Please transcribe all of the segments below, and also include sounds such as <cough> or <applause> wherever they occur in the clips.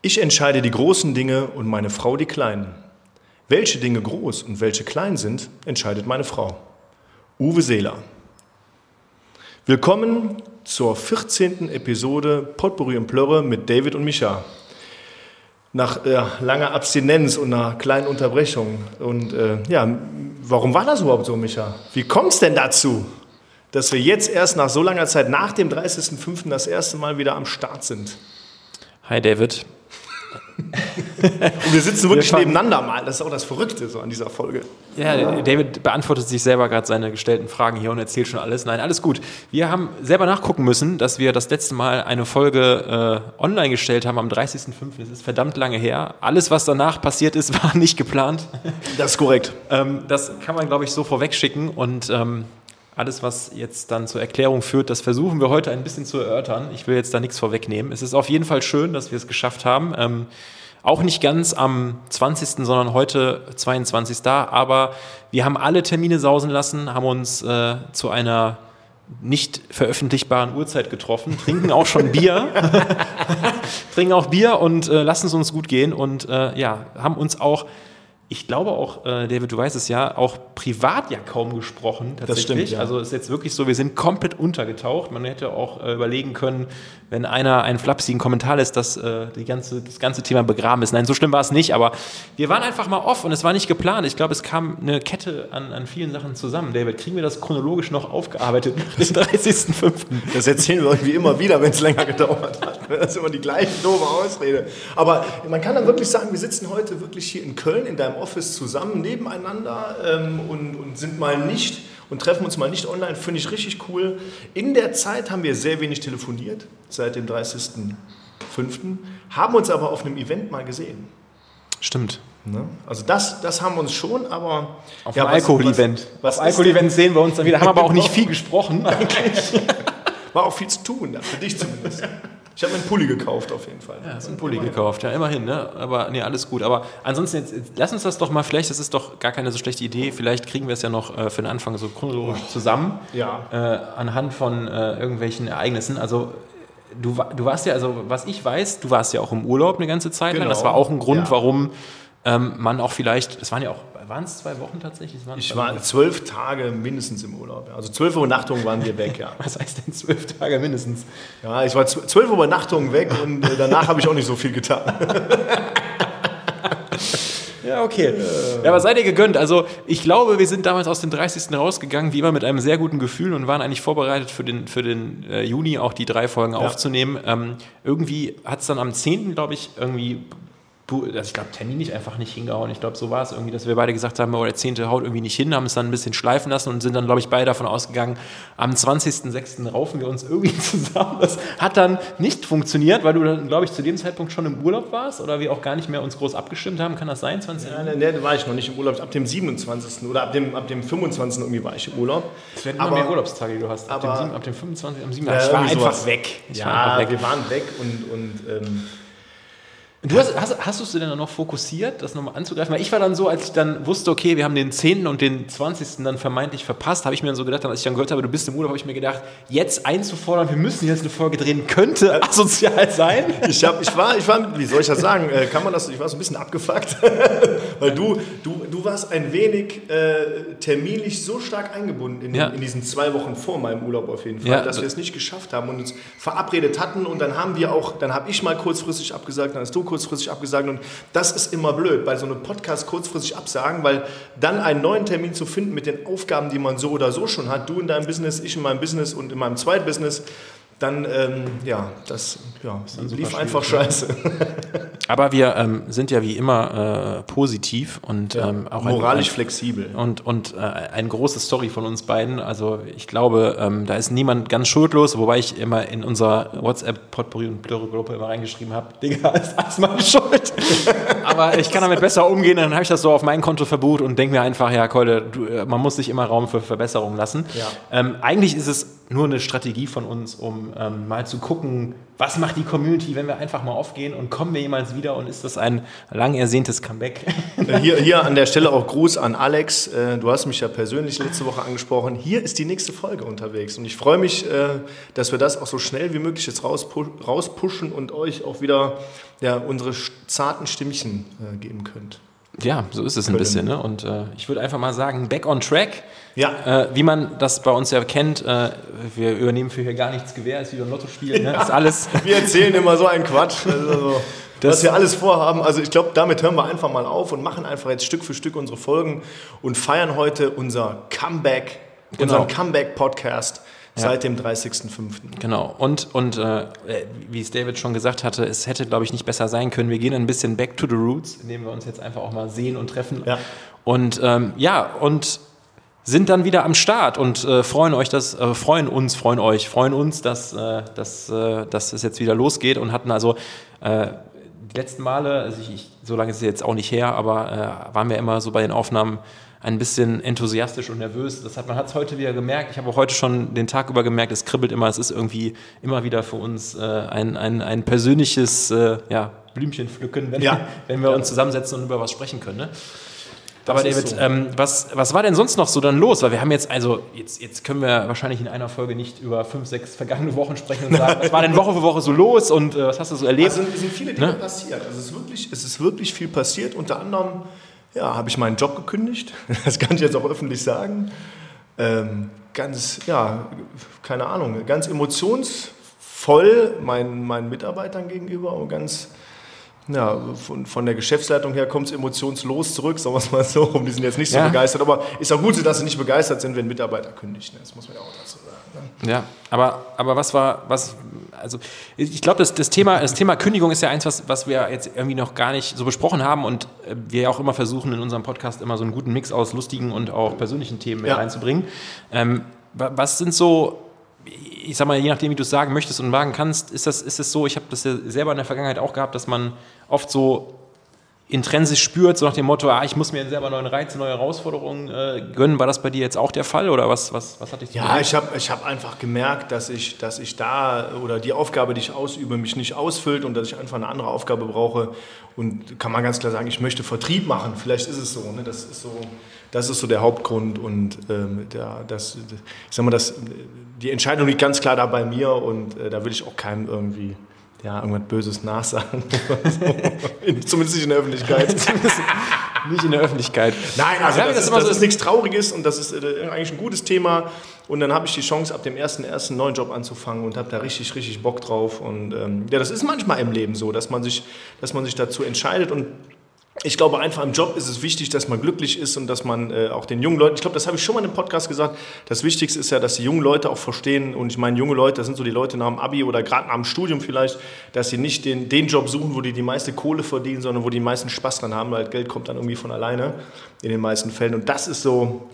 Ich entscheide die großen Dinge und meine Frau die kleinen. Welche Dinge groß und welche klein sind, entscheidet meine Frau. Uwe Seeler. Willkommen zur 14. Episode Potpourri und Plörre mit David und Micha. Nach äh, langer Abstinenz und einer kleinen Unterbrechung. Und äh, ja, warum war das überhaupt so, Micha? Wie kommt es denn dazu, dass wir jetzt erst nach so langer Zeit, nach dem 30.05. das erste Mal wieder am Start sind? Hi David, und wir sitzen wirklich wir nebeneinander mal. Das ist auch das Verrückte so an dieser Folge. Ja, David beantwortet sich selber gerade seine gestellten Fragen hier und erzählt schon alles. Nein, alles gut. Wir haben selber nachgucken müssen, dass wir das letzte Mal eine Folge äh, online gestellt haben am 30.05. Das ist verdammt lange her. Alles, was danach passiert ist, <laughs> war nicht geplant. Das ist korrekt. ähm, das kann man, glaube ich, so vorwegschicken. Und ähm, alles, was jetzt dann zur Erklärung führt, das versuchen wir heute ein bisschen zu erörtern. Ich will jetzt da nichts vorwegnehmen. Es ist auf jeden Fall schön, dass wir es geschafft haben. Ähm, auch nicht ganz am 20., sondern heute 22. Aber wir haben alle Termine sausen lassen, haben uns äh, zu einer nicht veröffentlichbaren Uhrzeit getroffen, trinken auch schon Bier, <laughs> trinken auch Bier und äh, lassen es uns gut gehen und äh, ja, haben uns auch ich glaube auch, äh, David, du weißt es ja, auch privat ja kaum gesprochen. Tatsächlich. Das stimmt. Ja. Also es ist jetzt wirklich so, wir sind komplett untergetaucht. Man hätte auch äh, überlegen können, wenn einer einen flapsigen Kommentar lässt, dass äh, die ganze, das ganze Thema begraben ist. Nein, so schlimm war es nicht, aber wir waren einfach mal off und es war nicht geplant. Ich glaube, es kam eine Kette an, an vielen Sachen zusammen. David, kriegen wir das chronologisch noch aufgearbeitet nach dem 30.05.? Das erzählen wir irgendwie immer wieder, wenn es länger gedauert hat. Das ist immer die gleiche doofe Ausrede. Aber man kann dann wirklich sagen, wir sitzen heute wirklich hier in Köln in deinem Office zusammen nebeneinander ähm, und, und sind mal nicht und treffen uns mal nicht online, finde ich richtig cool. In der Zeit haben wir sehr wenig telefoniert, seit dem 30.05., haben uns aber auf einem Event mal gesehen. Stimmt. Ne? Also das, das haben wir uns schon, aber... Auf ja, Alkohol-Event. Auf Alkohol-Event sehen wir uns dann wieder, haben aber auch nicht viel gesprochen <laughs> eigentlich. War auch viel zu tun, für dich zumindest. Ich habe mir einen Pulli gekauft auf jeden Fall. Ja, hast einen Pulli immerhin. gekauft, ja, immerhin, ne? Aber nee, alles gut. Aber ansonsten, jetzt, jetzt, lass uns das doch mal, vielleicht, das ist doch gar keine so schlechte Idee, vielleicht kriegen wir es ja noch äh, für den Anfang so chronologisch zusammen. Ja. Äh, anhand von äh, irgendwelchen Ereignissen. Also du, du warst ja, also was ich weiß, du warst ja auch im Urlaub eine ganze Zeit lang. Genau. Das war auch ein Grund, ja. warum ähm, man auch vielleicht, es waren ja auch waren es zwei Wochen tatsächlich? ich war Wochen. zwölf Tage mindestens im Urlaub. Also zwölf Übernachtungen waren wir weg, ja. <laughs> Was heißt denn zwölf Tage mindestens? Ja, ich war zwölf Übernachtungen weg und äh, danach habe ich auch nicht so viel getan. <laughs> Ja, okay. Ja, aber seid ihr gegönnt. Also ich glaube, wir sind damals aus dem 30. rausgegangen, wie immer mit einem sehr guten Gefühl und waren eigentlich vorbereitet für den, für den äh, Juni auch die drei Folgen ja. aufzunehmen. Ähm, irgendwie hat es dann am 10. glaube ich, irgendwie also ich glaube, Termin nicht einfach nicht hingehauen. Ich glaube, so war es irgendwie, dass wir beide gesagt haben, oh, der zehnte haut irgendwie nicht hin, haben es dann ein bisschen schleifen lassen und sind dann, glaube ich, beide davon ausgegangen, am 20.06. raufen wir uns irgendwie <laughs> zusammen. Das hat dann nicht funktioniert, weil du dann, glaube ich, zu dem Zeitpunkt schon im Urlaub warst oder wir auch gar nicht mehr uns groß abgestimmt haben. Kann das sein? 20. Ja, nee, da war ich noch nicht im Urlaub. Ab dem 27. oder ab dem, ab dem 25. irgendwie war ich im Urlaub. Es werden immer mehr Urlaubstage, die du hast. Ab, aber, dem, ab dem 25. am 7. Ja, ich war einfach sowas. weg. Ich ja, war einfach weg. wir waren weg und, und ähm, Du hast, hast, hast du es denn dann noch fokussiert, das nochmal anzugreifen? Weil ich war dann so, als ich dann wusste, okay, wir haben den 10. und den 20. dann vermeintlich verpasst, habe ich mir dann so gedacht, als ich dann gehört habe, du bist im Urlaub, habe ich mir gedacht, jetzt einzufordern, wir müssen jetzt eine Folge drehen, könnte <laughs> asozial sein. Ich, hab, ich, war, ich war, wie soll ich das sagen, äh, kann man das, ich war so ein bisschen abgefuckt, <laughs> weil du, du, du warst ein wenig äh, terminlich so stark eingebunden in, ja. in, diesen zwei Wochen vor meinem Urlaub auf jeden Fall, ja, dass wir es nicht geschafft haben und uns verabredet hatten und dann haben wir auch, dann habe ich mal kurzfristig abgesagt, dann hast du kurzfristig abgesagt. Und das ist immer blöd, bei so einem Podcast kurzfristig absagen, weil dann einen neuen Termin zu finden mit den Aufgaben, die man so oder so schon hat, du in deinem Business, ich in meinem Business und in meinem Zweitbusiness, dann, ähm, ja, das ja, lief einfach scheiße. <laughs> Aber wir ähm, sind ja wie immer äh, positiv und ja, ähm, auch moralisch ein, flexibel. Und, und äh, eine große Story von uns beiden. Also ich glaube, ähm, da ist niemand ganz schuldlos, wobei ich immer in unserer WhatsApp-Potpourri und Blöre-Gruppe immer reingeschrieben habe, <laughs> Digga, ist alles meine Schuld. <laughs> Aber ich kann damit besser umgehen, dann habe ich das so auf mein Konto verbucht und denke mir einfach, ja, Keule, du, äh, man muss sich immer Raum für Verbesserungen lassen. Ja. Ähm, eigentlich ist es nur eine Strategie von uns, um ähm, mal zu gucken, was macht die Community, wenn wir einfach mal aufgehen und kommen wir jemals wieder und ist das ein lang ersehntes Comeback? Hier, hier an der Stelle auch Gruß an Alex. Äh, du hast mich ja persönlich letzte Woche angesprochen. Hier ist die nächste Folge unterwegs und ich freue mich, äh, dass wir das auch so schnell wie möglich jetzt rauspushen und euch auch wieder ja, unsere zarten Stimmchen äh, geben könnt. Ja, so ist es ein bisschen. Ne? Und äh, ich würde einfach mal sagen, back on track. Ja. Äh, wie man das bei uns ja kennt, äh, wir übernehmen für hier gar nichts Gewähr, ist wieder ein Lottospiel, ne? ist alles. <laughs> wir erzählen immer so einen Quatsch. <laughs> Also, was wir alles vorhaben. Also ich glaube, damit hören wir einfach mal auf und machen einfach jetzt Stück für Stück unsere Folgen und feiern heute unser Comeback, genau. unseren Comeback-Podcast. Seit dem 30.05. Genau. Und, und äh, wie es David schon gesagt hatte, es hätte, glaube ich, nicht besser sein können. Wir gehen ein bisschen back to the roots, indem wir uns jetzt einfach auch mal sehen und treffen. Ja. Und ähm, ja, und sind dann wieder am Start und äh, freuen euch, dass, äh, freuen uns, freuen euch, freuen uns, dass, äh, dass, äh, dass es jetzt wieder losgeht und hatten also äh, die letzten Male, also ich, ich, so lange ist es jetzt auch nicht her, aber waren wir immer so bei den Aufnahmen ein bisschen enthusiastisch und nervös. Das hat, man hat es heute wieder gemerkt. Ich habe auch heute schon den Tag über gemerkt, es kribbelt immer. Es ist irgendwie immer wieder für uns äh, ein, ein, ein persönliches äh, ja, Blümchen pflücken, wenn, ja. <laughs> wenn wir uns zusammensetzen und über was sprechen können. Ne? Aber David, so. ähm, was, was war denn sonst noch so dann los? Weil wir haben jetzt, also jetzt, jetzt können wir wahrscheinlich in einer Folge nicht über fünf, sechs vergangene Wochen sprechen und sagen, <laughs> was war denn Woche für Woche so los und äh, was hast du so erlebt? Also es sind viele Dinge ne? passiert. Also es ist, wirklich, es ist wirklich viel passiert. Unter anderem ja, habe ich meinen Job gekündigt. <laughs> Das kann ich jetzt auch öffentlich sagen. Ähm, ganz, ja, keine Ahnung, ganz emotionsvoll meinen, meinen Mitarbeitern gegenüber und ganz, ja, von, von der Geschäftsleitung her kommt es emotionslos zurück, sagen wir es mal so. Und <laughs> die sind jetzt nicht so ja. begeistert, aber ist auch gut, dass sie nicht begeistert sind, wenn Mitarbeiter kündigt. Ne? Das muss man ja auch dazu sagen. Ne? Ja, aber, aber was war, was, also ich glaube, das, das, Thema, das Thema Kündigung ist ja eins, was, was wir jetzt irgendwie noch gar nicht so besprochen haben und äh, wir ja auch immer versuchen, in unserem Podcast immer so einen guten Mix aus lustigen und auch persönlichen Themen ja. reinzubringen. Ähm, was sind so, ich sag mal, je nachdem, wie du es sagen möchtest und wagen kannst, ist das, ist das so, ich habe das ja selber in der Vergangenheit auch gehabt, dass man oft so intrinsisch spürt, so nach dem Motto, ah, ich muss mir selber neuen Reiz, neue Herausforderungen äh, gönnen. War das bei dir jetzt auch der Fall oder was, was, was hatte ich Ja, ich habe ich hab einfach gemerkt, dass ich, dass ich da oder die Aufgabe, die ich ausübe, mich nicht ausfüllt und dass ich einfach eine andere Aufgabe brauche. Und kann man ganz klar sagen, ich möchte Vertrieb machen. Vielleicht ist es so. Ne? Das, ist so das ist so der Hauptgrund. Und ähm, der, das, ich sag mal, das, die Entscheidung liegt ganz klar da bei mir und äh, da will ich auch keinem irgendwie ja, irgendwas Böses nachsagen. <laughs> <laughs> Zumindest nicht in der Öffentlichkeit. <laughs> nicht in der Öffentlichkeit. Nein, also das, das, ist, das so ist nichts Trauriges und das ist äh, eigentlich ein gutes Thema. Und dann habe ich die Chance, ab dem ersten ersten neuen Job anzufangen und habe da richtig, richtig Bock drauf. Und ähm, ja, das ist manchmal im Leben so, dass man sich, dass man sich dazu entscheidet und ich glaube einfach im Job ist es wichtig, dass man glücklich ist und dass man äh, auch den jungen Leuten, ich glaube, das habe ich schon mal im Podcast gesagt, das Wichtigste ist ja, dass die jungen Leute auch verstehen und ich meine junge Leute, das sind so die Leute nach dem Abi oder gerade nach dem Studium vielleicht, dass sie nicht den, den Job suchen, wo die die meiste Kohle verdienen, sondern wo die meisten Spaß dran haben, weil Geld kommt dann irgendwie von alleine in den meisten Fällen und das ist so,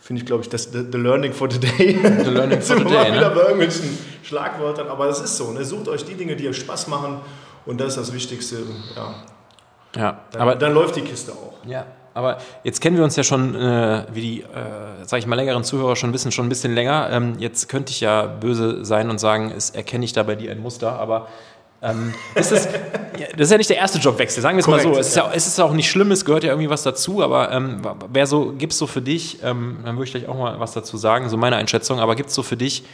finde ich, glaube ich, das the, the, learning for today. The learning for <laughs> today, mal ne? wieder bei irgendwelchen Schlagwörtern, aber das ist so, ne? sucht euch die Dinge, die euch Spaß machen und das ist das Wichtigste, ja. Ja, dann, aber dann läuft die Kiste auch. Ja, aber jetzt kennen wir uns ja schon, äh, wie die, äh, sage ich mal, längeren Zuhörer schon wissen, schon ein bisschen länger. Ähm, jetzt könnte ich ja böse sein und sagen, es erkenne ich da bei dir ein Muster, aber ähm, ist das, <laughs> das ist ja nicht der erste Jobwechsel, sagen wir es mal so. Es ist, ja, es ist auch nicht schlimm, es gehört ja irgendwie was dazu, aber ähm, wer so, gibt es so für dich, ähm, dann würde ich gleich auch mal was dazu sagen, so meine Einschätzung, aber gibt es so für dich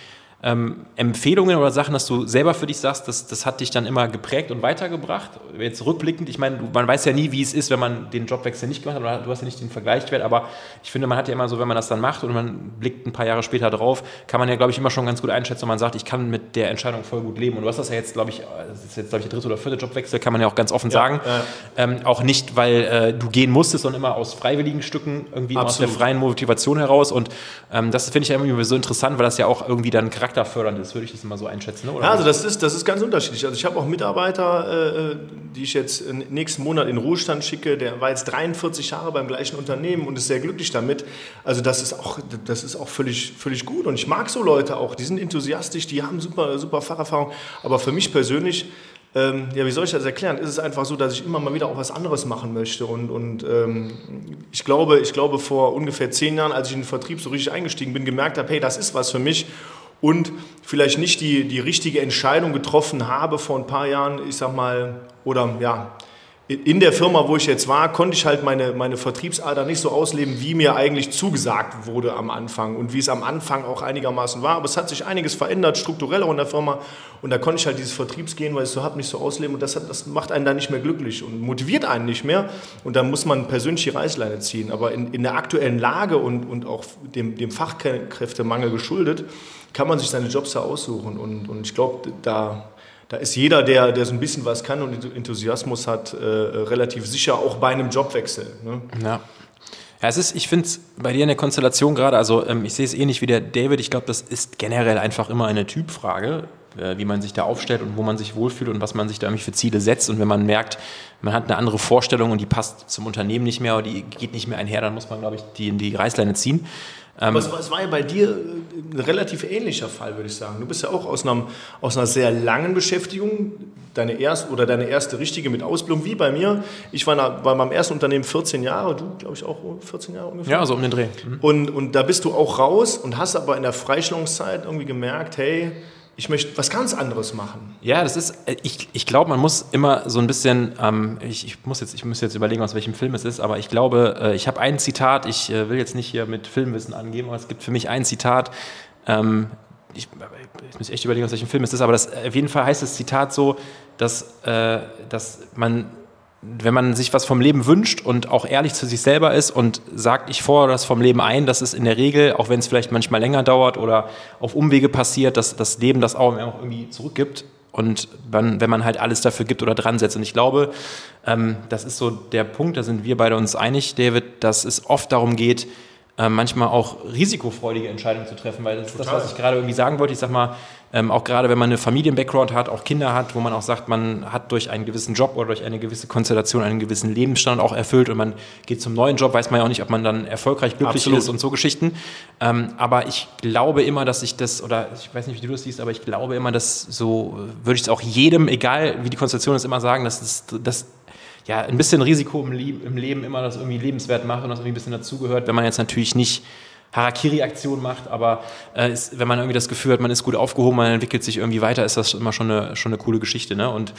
ähm, Empfehlungen oder Sachen, dass du selber für dich sagst, das, das hat dich dann immer geprägt und weitergebracht? Jetzt rückblickend, ich meine, man weiß ja nie, wie es ist, wenn man den Jobwechsel nicht gemacht hat, du hast ja nicht den Vergleichswert, aber ich finde, man hat ja immer so, wenn man das dann macht und man blickt ein paar Jahre später drauf, kann man ja, glaube ich, immer schon ganz gut einschätzen, wenn man sagt, ich kann mit der Entscheidung voll gut leben. Und du hast das ja jetzt, glaube ich, das ist jetzt, glaube ich, der dritte oder vierte Jobwechsel, kann man ja auch ganz offen ja, sagen. Ja. Ähm, auch nicht, weil äh, du gehen musstest, sondern immer aus freiwilligen Stücken, irgendwie aus der freien Motivation heraus. Und ähm, das finde ich ja irgendwie so interessant, weil das ja auch irgendwie dann charakterfördernd ist, würde ich das immer so einschätzen. Oder? Ja, also das ist, das ist ganz unterschiedlich. Also ich habe auch Mitarbeiter, äh, die ich jetzt nächsten Monat in Ruhestand schicke, der war jetzt 43 Jahre beim gleichen Unternehmen und ist sehr glücklich damit. Also das ist auch, das ist auch völlig, völlig gut und ich mag so Leute auch, die sind enthusiastisch, die haben super, super Facherfahrung, aber für mich persönlich ähm, ja, wie soll ich das erklären? Ist es einfach so, dass ich immer mal wieder auch was anderes machen möchte. Und, und ähm, ich, glaube, ich glaube, vor ungefähr zehn Jahren, als ich in den Vertrieb so richtig eingestiegen bin, gemerkt habe, hey, das ist was für mich. Und vielleicht nicht die, die richtige Entscheidung getroffen habe vor ein paar Jahren, ich sag mal, oder ja, in der Firma, wo ich jetzt war, konnte ich halt meine, meine Vertriebsader nicht so ausleben, wie mir eigentlich zugesagt wurde am Anfang und wie es am Anfang auch einigermaßen war. Aber es hat sich einiges verändert, strukturell auch in der Firma. Und da konnte ich halt dieses Vertriebsgehen, weil ich so habe, nicht so ausleben. Und das, hat, das macht einen dann nicht mehr glücklich und motiviert einen nicht mehr. Und dann muss man persönlich die Reißleine ziehen. Aber in, in der aktuellen Lage und, und auch dem, dem Fachkräftemangel geschuldet, kann man sich seine Jobs da aussuchen. Und, und ich glaube, da da ist jeder, der, der so ein bisschen was kann und Enthusiasmus hat, äh, relativ sicher, auch bei einem Jobwechsel. Ne? Ja. Ja, es ist, ich finde es bei dir in der Konstellation gerade, also ähm, ich sehe es ähnlich wie der David, ich glaube, das ist generell einfach immer eine Typfrage, äh, wie man sich da aufstellt und wo man sich wohlfühlt und was man sich da für Ziele setzt. Und wenn man merkt, man hat eine andere Vorstellung und die passt zum Unternehmen nicht mehr oder die geht nicht mehr einher, dann muss man, glaube ich, die in die Reißleine ziehen. Aber es, es, war ja bei dir äh, ein relativ ähnlicher Fall, würde ich sagen. Du bist ja auch aus, einem, aus einer sehr langen Beschäftigung, deine erste oder deine erste richtige mit Ausbildung, wie bei mir. Ich war bei meinem ersten Unternehmen 14 Jahre, du glaube ich auch 14 Jahre ungefähr. Ja, so um den Dreh. Mhm. Und, und da bist du auch raus und hast aber in der Freistellungszeit irgendwie gemerkt, hey, ich möchte was ganz anderes machen. Ja, das ist, äh, ich, ich glaube, man muss immer so ein bisschen, ähm, ich, ich, muss jetzt, ich muss jetzt überlegen, aus welchem Film es ist, aber ich glaube, äh, ich habe ein Zitat, ich äh, will jetzt nicht hier mit Filmwissen angeben, aber es gibt für mich ein Zitat, ähm, ich, ich, muss echt überlegen, aus welchem Film es ist, aber das, auf jeden Fall heißt das Zitat so, dass, äh, dass man wenn man sich was vom Leben wünscht und auch ehrlich zu sich selber ist und sagt, ich fordere das vom Leben ein, das ist in der Regel, auch wenn es vielleicht manchmal länger dauert oder auf Umwege passiert, dass das Leben das auch irgendwie zurückgibt. Und dann, wenn man halt alles dafür gibt oder dran setzt. Und ich glaube, ähm, das ist so der Punkt, da sind wir beide uns einig, David, dass es oft darum geht, äh, manchmal auch risikofreudige Entscheidungen zu treffen, weil das Total. ist das, was ich gerade irgendwie sagen wollte. Ich sag mal, ähm, auch gerade wenn man eine Familien-Background hat, auch Kinder hat, wo man auch sagt, man hat durch einen gewissen Job oder durch eine gewisse Konstellation einen gewissen Lebensstand auch erfüllt und man geht zum neuen Job, weiß man ja auch nicht, ob man dann erfolgreich glücklich Absolut. ist und so Geschichten. Ähm, aber ich glaube immer, dass ich das, oder ich weiß nicht, wie du das siehst, aber ich glaube immer, dass so, würde ich es auch jedem, egal wie die Konstellation ist, immer sagen, dass das, das ja, ein bisschen Risiko im, im Leben immer das irgendwie lebenswert macht und das irgendwie ein bisschen dazugehört, wenn man jetzt natürlich nicht Harakiri-Aktion macht, aber äh, ist, wenn man irgendwie das Gefühl hat, man ist gut aufgehoben, man entwickelt sich irgendwie weiter, ist das immer schon eine, schon eine coole Geschichte. Ne? Und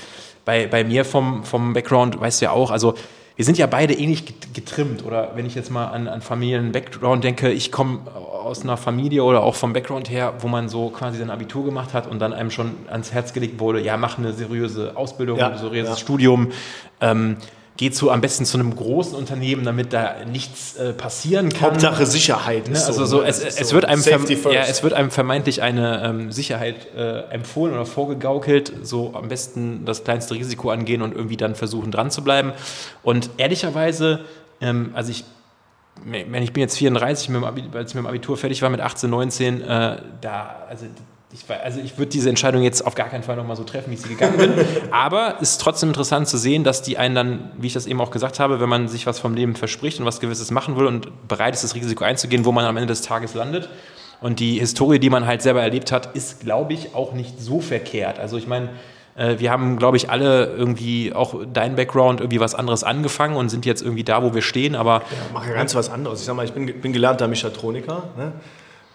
bei, bei mir vom, vom Background, weißt du ja auch, also wir sind ja beide ähnlich getrimmt. Oder wenn ich jetzt mal an, an Familien-Background denke, ich komme aus einer Familie oder auch vom Background her, wo man so quasi sein Abitur gemacht hat und dann einem schon ans Herz gelegt wurde, ja, mach eine seriöse Ausbildung, ja, ein seriöses ja. Studium. Ähm, geh zu, am besten zu einem großen Unternehmen, damit da nichts äh, passieren kann. Hauptsache Sicherheit. Ne? Also so, es, es, so wird einem ja, es wird einem vermeintlich eine ähm, Sicherheit äh, empfohlen oder vorgegaukelt, so am besten das kleinste Risiko angehen und irgendwie dann versuchen dran zu bleiben. Und ehrlicherweise, ähm, also ich ich bin jetzt 34, als ich mit dem Abitur fertig war mit 18, 19, äh, da, also ich, also ich würde diese Entscheidung jetzt auf gar keinen Fall nochmal so treffen, wie ich sie gegangen bin. <laughs> Aber es ist trotzdem interessant zu sehen, dass die einen dann, wie ich das eben auch gesagt habe, wenn man sich was vom Leben verspricht und was Gewisses machen will und bereit ist, das Risiko einzugehen, wo man am Ende des Tages landet. Und die Historie, die man halt selber erlebt hat, ist, glaube ich, auch nicht so verkehrt. Also ich meine, äh, wir haben, glaube ich, alle irgendwie auch dein Background irgendwie was anderes angefangen und sind jetzt irgendwie da, wo wir stehen. Aber ja, mache ja ganz was anderes. Ich sag mal, ich bin, bin gelernter Mechatroniker. Ne?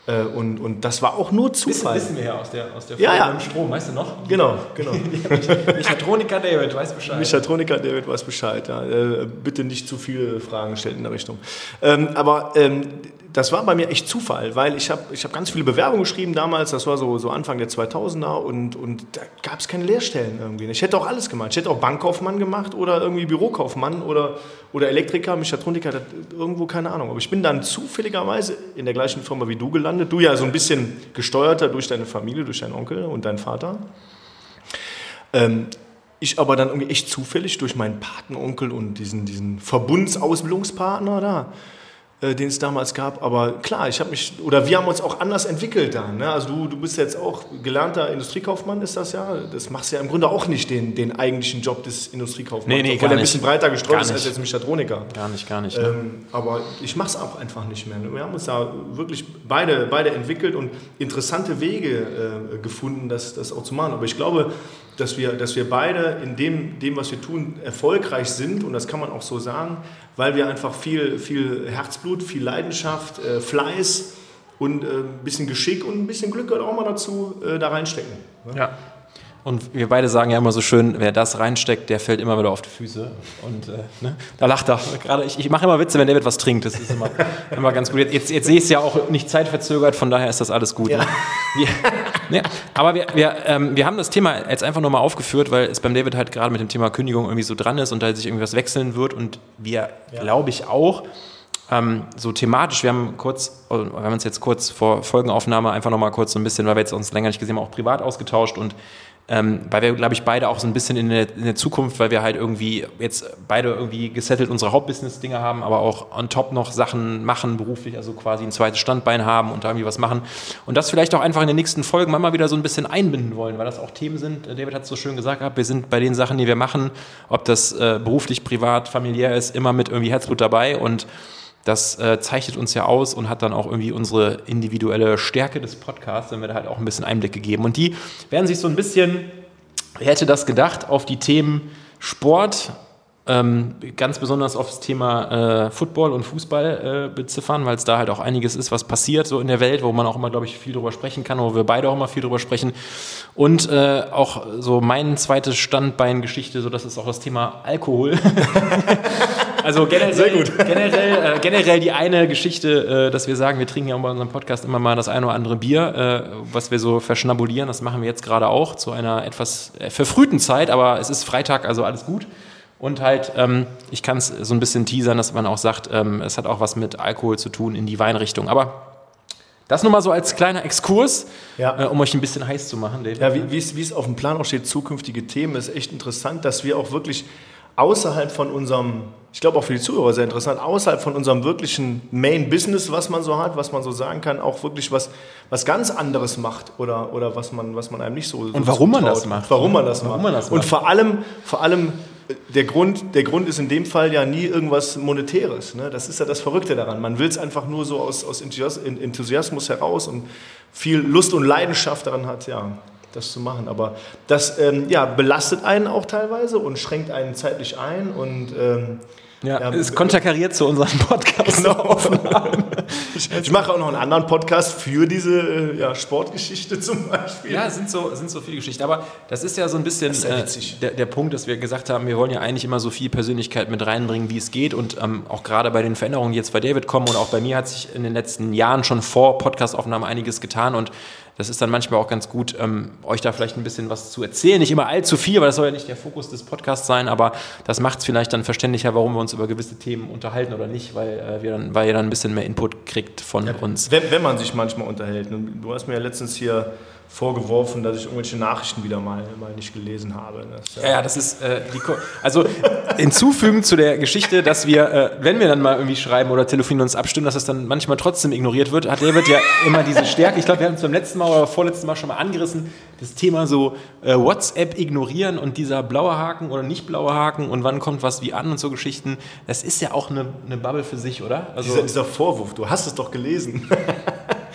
Äh, und, und das war auch nur Zufall. Wissen, wissen wir ja aus der, aus der ja, ja. Strom, weißt du noch? Genau, <laughs> genau. Mechatroniker David weiß Bescheid. Mechatroniker David weiß Bescheid, ja. Äh, bitte nicht zu viele Fragen stellen in der Richtung. Ähm, aber ähm, das war bei mir echt Zufall, weil ich habe ich hab ganz viele Bewerbungen geschrieben damals, das war so, so Anfang der 2000er und, und da gab es keine Lehrstellen irgendwie. Ich hätte auch alles gemacht. Ich hätte auch Bankkaufmann gemacht oder irgendwie Bürokaufmann oder, oder Elektriker, Mechatroniker, irgendwo keine Ahnung. Aber ich bin dann zufälligerweise in der gleichen Firma wie du gelandet. Du ja so ein bisschen gesteuerter durch deine Familie, durch deinen Onkel und deinen Vater. Ähm, ich aber dann irgendwie echt zufällig durch meinen Patenonkel und diesen, diesen Verbundsausbildungspartner da den es damals gab. Aber klar, ich habe mich, oder wir haben uns auch anders entwickelt dann. Ne? Also du, du bist jetzt auch gelernter Industriekaufmann, ist das ja. Das machst ja im Grunde auch nicht den, den eigentlichen Job des Industriekaufmanns. Nee, nee, obwohl der ein bisschen breiter gestreut ist als jetzt Mechatroniker. Gar nicht, gar nicht. Ne? Ähm, aber ich mache es auch einfach nicht mehr. Wir haben uns da wirklich beide, beide entwickelt und interessante Wege äh, gefunden, das, das auch zu machen. Aber ich glaube, dass wir, dass wir beide in dem, dem, was wir tun, erfolgreich sind und das kann man auch so sagen, weil wir einfach viel, viel Herzblut, viel Leidenschaft, äh, Fleiß und äh, ein bisschen Geschick und ein bisschen Glück gehört auch mal dazu, äh, da reinstecken. Ne? Ja. Und wir beide sagen ja immer so schön, wer das reinsteckt, der fällt immer wieder auf die Füße. Und äh, ne? da lacht er. Gerade ich, ich mache immer Witze, wenn David was trinkt. Das ist immer, <laughs> immer ganz gut. Jetzt, jetzt sehe ich es ja auch nicht zeitverzögert, von daher ist das alles gut. Ja. Ne? Wir, ne? Aber wir, wir, ähm, wir haben das Thema jetzt einfach nur mal aufgeführt, weil es beim David halt gerade mit dem Thema Kündigung irgendwie so dran ist und da sich irgendwas wechseln wird. Und wir, ja. glaube ich, auch ähm, so thematisch, wir haben kurz, wir haben uns jetzt kurz vor Folgenaufnahme einfach nochmal kurz so ein bisschen, weil wir jetzt uns länger nicht gesehen haben, auch privat ausgetauscht und ähm, weil wir, glaube ich, beide auch so ein bisschen in der, in der, Zukunft, weil wir halt irgendwie jetzt beide irgendwie gesettelt unsere Hauptbusiness-Dinge haben, aber auch on top noch Sachen machen beruflich, also quasi ein zweites Standbein haben und da irgendwie was machen. Und das vielleicht auch einfach in den nächsten Folgen mal wieder so ein bisschen einbinden wollen, weil das auch Themen sind. Äh, David hat es so schön gesagt, wir sind bei den Sachen, die wir machen, ob das äh, beruflich, privat, familiär ist, immer mit irgendwie Herzblut dabei und das äh, zeichnet uns ja aus und hat dann auch irgendwie unsere individuelle Stärke des Podcasts, wenn wir da halt auch ein bisschen Einblick gegeben. Und die werden sich so ein bisschen, wer hätte das gedacht, auf die Themen Sport, ähm, ganz besonders aufs Thema äh, Football und Fußball äh, beziffern, weil es da halt auch einiges ist, was passiert so in der Welt, wo man auch immer, glaube ich, viel drüber sprechen kann, wo wir beide auch immer viel drüber sprechen. Und äh, auch so mein zweites Standbein-Geschichte, so das ist auch das Thema Alkohol. <laughs> also generell, Sehr gut. generell, äh, generell die eine Geschichte, äh, dass wir sagen, wir trinken ja bei unserem Podcast immer mal das eine oder andere Bier, äh, was wir so verschnabulieren. Das machen wir jetzt gerade auch zu einer etwas verfrühten Zeit, aber es ist Freitag, also alles gut. Und halt, ähm, ich kann es so ein bisschen teasern, dass man auch sagt, ähm, es hat auch was mit Alkohol zu tun in die Weinrichtung. Aber das nur mal so als kleiner Exkurs, ja. äh, um euch ein bisschen heiß zu machen. David. Ja, wie es auf dem Plan auch steht, zukünftige Themen, ist echt interessant, dass wir auch wirklich außerhalb von unserem, ich glaube auch für die Zuhörer sehr interessant, außerhalb von unserem wirklichen Main Business, was man so hat, was man so sagen kann, auch wirklich was, was ganz anderes macht oder, oder was, man, was man einem nicht so. Und so warum zutraut. man das macht. Warum man das, warum macht. Man das macht. Und vor allem, vor allem der Grund, der Grund ist in dem Fall ja nie irgendwas Monetäres. Ne? Das ist ja das Verrückte daran. Man will es einfach nur so aus, aus Enthusiasmus heraus und viel Lust und Leidenschaft daran hat, ja, das zu machen. Aber das ähm, ja, belastet einen auch teilweise und schränkt einen zeitlich ein und ähm, ja, ja, es konterkariert zu unseren Podcast-Aufnahmen. Genau. <laughs> ich, ich, mache auch noch einen anderen Podcast für diese äh, ja, Sportgeschichte <laughs> zum Beispiel. Ja, es sind so, sind so viele Geschichten. Aber das ist ja so ein bisschen äh, der, der Punkt, dass wir gesagt haben, wir wollen ja eigentlich immer so viel Persönlichkeit mit reinbringen, wie es geht. Und ähm, auch gerade bei den Veränderungen, die jetzt bei David kommen und auch bei mir hat sich in den letzten Jahren schon vor Podcastaufnahmen einiges getan. Und das ist dann manchmal auch ganz gut, ähm, euch da vielleicht ein bisschen was zu erzählen. Nicht immer allzu viel, weil das soll ja nicht der Fokus des Podcasts sein, aber das macht es vielleicht dann verständlicher, warum wir uns über gewisse Themen unterhalten oder nicht, weil, äh, wir dann, weil ihr dann ein bisschen mehr Input kriegt von ja, uns. Wenn, wenn, man sich manchmal unterhält. Du hast mir ja letztens hier vorgeworfen, dass ich irgendwelche Nachrichten wieder mal, mal nicht gelesen habe. Das, ja, ja, das ist äh, also hinzufügen zu der Geschichte, dass wir, äh, wenn wir dann mal irgendwie schreiben oder telefonieren und uns abstimmen, dass das dann manchmal trotzdem ignoriert wird, hat David ja immer diese Stärke. Ich glaube, wir haben es beim letzten Mal oder vorletzten Mal schon mal angerissen, das Thema so äh, WhatsApp ignorieren und dieser blaue Haken oder nicht blaue Haken und wann kommt was wie an und so Geschichten. Das ist ja auch eine, eine Bubble für sich, oder? Also, dieser, dieser Vorwurf, du hast es doch gelesen.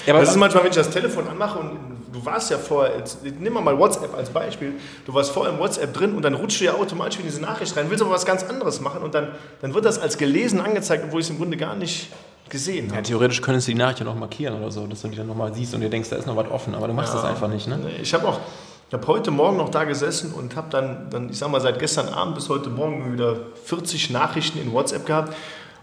Ja, das ist manchmal, wenn ich das Telefon anmache und du warst ja vorher, jetzt, nimm mal WhatsApp als Beispiel, du warst vorher im WhatsApp drin und dann rutscht du ja automatisch in diese Nachricht rein, willst aber was ganz anderes machen und dann, dann wird das als gelesen angezeigt, obwohl ich es im Grunde gar nicht gesehen habe. Ja, theoretisch könntest du die Nachricht ja noch markieren oder so, dass du die dann nochmal siehst und dir denkst, da ist noch was offen, aber du machst ja, das einfach nicht, ne? Ich habe auch, ich habe heute Morgen noch da gesessen und habe dann, dann, ich sag mal, seit gestern Abend bis heute Morgen wieder 40 Nachrichten in WhatsApp gehabt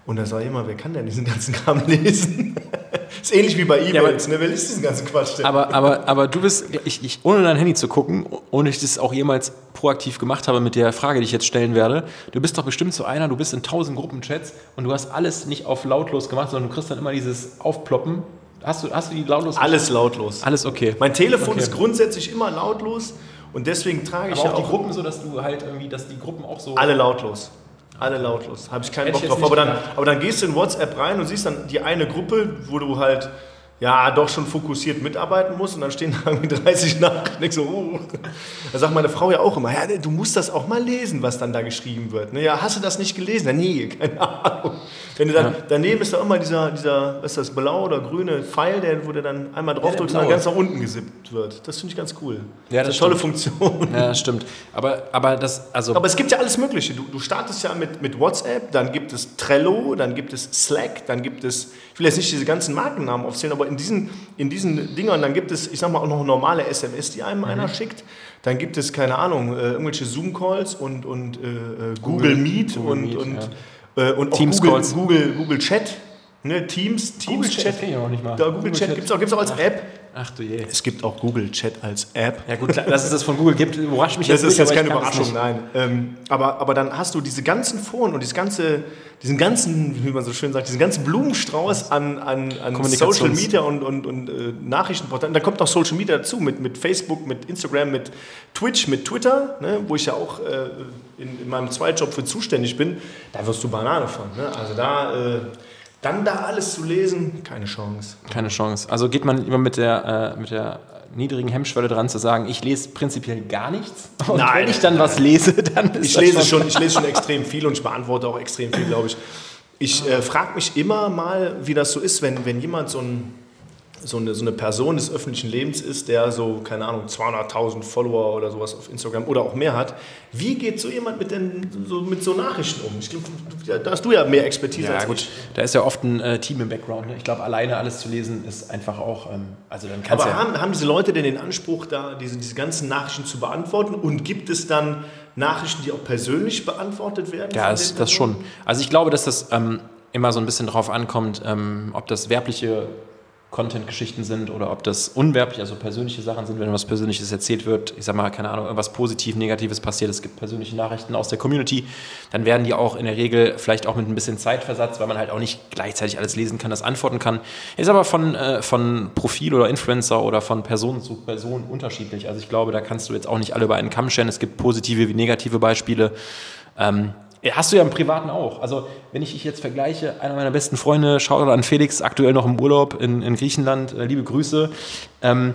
und da sage ich immer, wer kann denn diesen ganzen Kram lesen? <laughs> ist ähnlich wie bei E-Mails, ja, ne? wer liest diesen ganzen Quatsch denn? Aber, aber, aber du bist, ich, ich, ohne dein Handy zu gucken, ohne ich das auch jemals proaktiv gemacht habe mit der Frage, die ich jetzt stellen werde, du bist doch bestimmt so einer, du bist in tausend Gruppenchats und du hast alles nicht auf lautlos gemacht, sondern du kriegst dann immer dieses Aufploppen. Hast du, hast du die lautlos? Alles lautlos. Alles okay. Mein Telefon okay. ist grundsätzlich immer lautlos und deswegen trage ich aber ja auch die Gruppen so, dass du halt irgendwie, dass die Gruppen auch so... Alle lautlos. Alle lautlos. Habe ich keinen Bock drauf. Aber dann, aber dann gehst du in WhatsApp rein und siehst dann die eine Gruppe, wo du halt ja, doch schon fokussiert mitarbeiten muss und dann stehen da irgendwie <laughs> 30 Nachrichten. Ich so, oh. Da sagt meine Frau ja auch immer, ja, du musst das auch mal lesen, was dann da geschrieben wird. Ne, ja, hast du das nicht gelesen? Ja, nee, keine Ahnung. Wenn du dann, ja. Daneben ist da immer dieser, dieser, was ist das, blau oder grüne Pfeil, der, wo der dann einmal drauf drückt und dann ganz nach unten gesippt wird. Das finde ich ganz cool. Ja, das, das ist eine tolle Funktion. Ja, das stimmt. Aber, aber, das, also aber es gibt ja alles Mögliche. Du, du startest ja mit, mit WhatsApp, dann gibt es Trello, dann gibt es Slack, dann gibt es, ich will jetzt nicht diese ganzen Markennamen aufzählen, aber in diesen, in diesen Dingern, dann gibt es, ich sag mal, auch noch normale SMS, die einem mhm. einer schickt. Dann gibt es, keine Ahnung, äh, irgendwelche Zoom-Calls und, und äh, äh Google, Google, Meet Google und, Meet, und, ja. äh, und auch Google, Google, Google Chat. Ne, Teams, Teams Google Chat. Chat. Ich auch nicht mal. Da, Google, Google Chat, Chat. gibt es auch, gibt's auch als. App. Ach du je. Es gibt auch Google Chat als App. Ja gut, dass es das von Google gibt, überrascht mich jetzt Das ist jetzt keine Überraschung, nein. Ähm, aber, aber dann hast du diese ganzen Foren und dieses ganze, diesen ganzen, wie man so schön sagt, diesen ganzen Blumenstrauß an, an, an Social Media und, und, und äh, Nachrichtenportalen. Da kommt noch Social Media dazu, mit, mit Facebook, mit Instagram, mit Twitch, mit Twitter, ne, wo ich ja auch äh, in, in meinem Zweitjob für zuständig bin. Da wirst du Banane von. Ne? Also da... Äh, dann da alles zu lesen, keine Chance. Keine Chance. Also geht man immer mit der, äh, mit der niedrigen Hemmschwelle dran zu sagen, ich lese prinzipiell gar nichts. <laughs> Und Nein, wenn ich dann was lese, dann ist ich lese schon, Ich lese schon extrem viel und ich beantworte auch extrem viel, glaube ich. Ich äh, frage mich immer mal, wie das so ist, wenn, wenn jemand so ein so eine, so eine Person des öffentlichen Lebens ist, der so, keine Ahnung, 200.000 Follower oder sowas auf Instagram oder auch mehr hat, wie geht so jemand mit, den, so, mit so Nachrichten um? Ich glaube, da hast du ja mehr Expertise ja, als gut. ich. Da ist ja oft ein äh, Team im Background. Ne? Ich glaube, alleine alles zu lesen ist einfach auch, ähm, also dann kannst Aber ja haben, haben diese Leute denn den Anspruch, da diese, diese ganzen Nachrichten zu beantworten und gibt es dann Nachrichten, die auch persönlich beantwortet werden? Ja, ist, das schon. Also ich glaube, dass das ähm, immer so ein bisschen drauf ankommt, ähm, ob das werbliche Content-Geschichten sind oder ob das unwerblich, also persönliche Sachen sind, wenn was Persönliches erzählt wird, ich sag mal, keine Ahnung, irgendwas positiv, negatives passiert, es gibt persönliche Nachrichten aus der Community, dann werden die auch in der Regel vielleicht auch mit ein bisschen Zeitversatz, weil man halt auch nicht gleichzeitig alles lesen kann, das antworten kann. Ist aber von, äh, von Profil oder Influencer oder von Person zu Person unterschiedlich. Also ich glaube, da kannst du jetzt auch nicht alle über einen Kamm scheren. Es gibt positive wie negative Beispiele. Ähm, Hast du ja im Privaten auch. Also, wenn ich dich jetzt vergleiche, einer meiner besten Freunde, schaut an Felix, aktuell noch im Urlaub in, in Griechenland, äh, liebe Grüße. Ähm,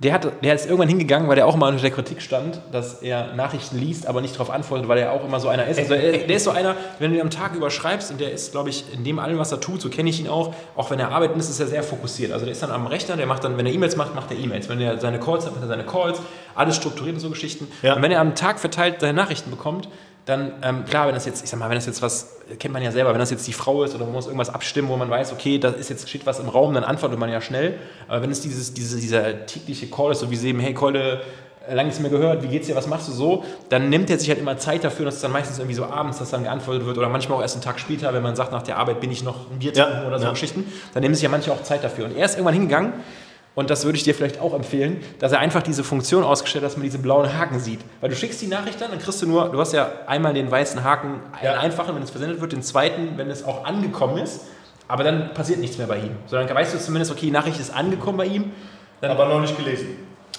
der, hat, der ist irgendwann hingegangen, weil der auch mal unter der Kritik stand, dass er Nachrichten liest, aber nicht darauf antwortet, weil er auch immer so einer ist. Also er, der ist so einer, wenn du ihn am Tag überschreibst, und der ist, glaube ich, in dem allem, was er tut, so kenne ich ihn auch, auch wenn er arbeitet, ist, ist er sehr fokussiert. Also der ist dann am Rechner, der macht dann, wenn er E-Mails macht, macht er E-Mails. Wenn er seine Calls hat, macht er seine Calls, alles strukturiert und so Geschichten. Ja. Und wenn er am Tag verteilt seine Nachrichten bekommt, dann, ähm, klar, wenn das jetzt, ich sag mal, wenn das jetzt was, kennt man ja selber, wenn das jetzt die Frau ist oder man muss irgendwas abstimmen, wo man weiß, okay, da ist jetzt steht was im Raum, dann antwortet man ja schnell. Aber wenn es dieses, diese, dieser tägliche Call ist, so wie sie eben, hey Keule, äh, lange nichts mehr gehört, wie geht's dir, was machst du so, dann nimmt er sich halt immer Zeit dafür, dass es dann meistens irgendwie so abends, dass dann geantwortet wird oder manchmal auch erst einen Tag später, wenn man sagt, nach der Arbeit bin ich noch ein Bier trinken ja, oder so ja. Geschichten, dann nehmen sich ja manche auch Zeit dafür. Und er ist irgendwann hingegangen und das würde ich dir vielleicht auch empfehlen, dass er einfach diese Funktion ausgestellt hat, dass man diese blauen Haken sieht. Weil du schickst die Nachricht dann, dann kriegst du nur, du hast ja einmal den weißen Haken, ja. einen einfachen, wenn es versendet wird, den zweiten, wenn es auch angekommen ist. Aber dann passiert nichts mehr bei ihm. Sondern weißt du zumindest, okay, die Nachricht ist angekommen bei ihm. aber noch nicht gelesen.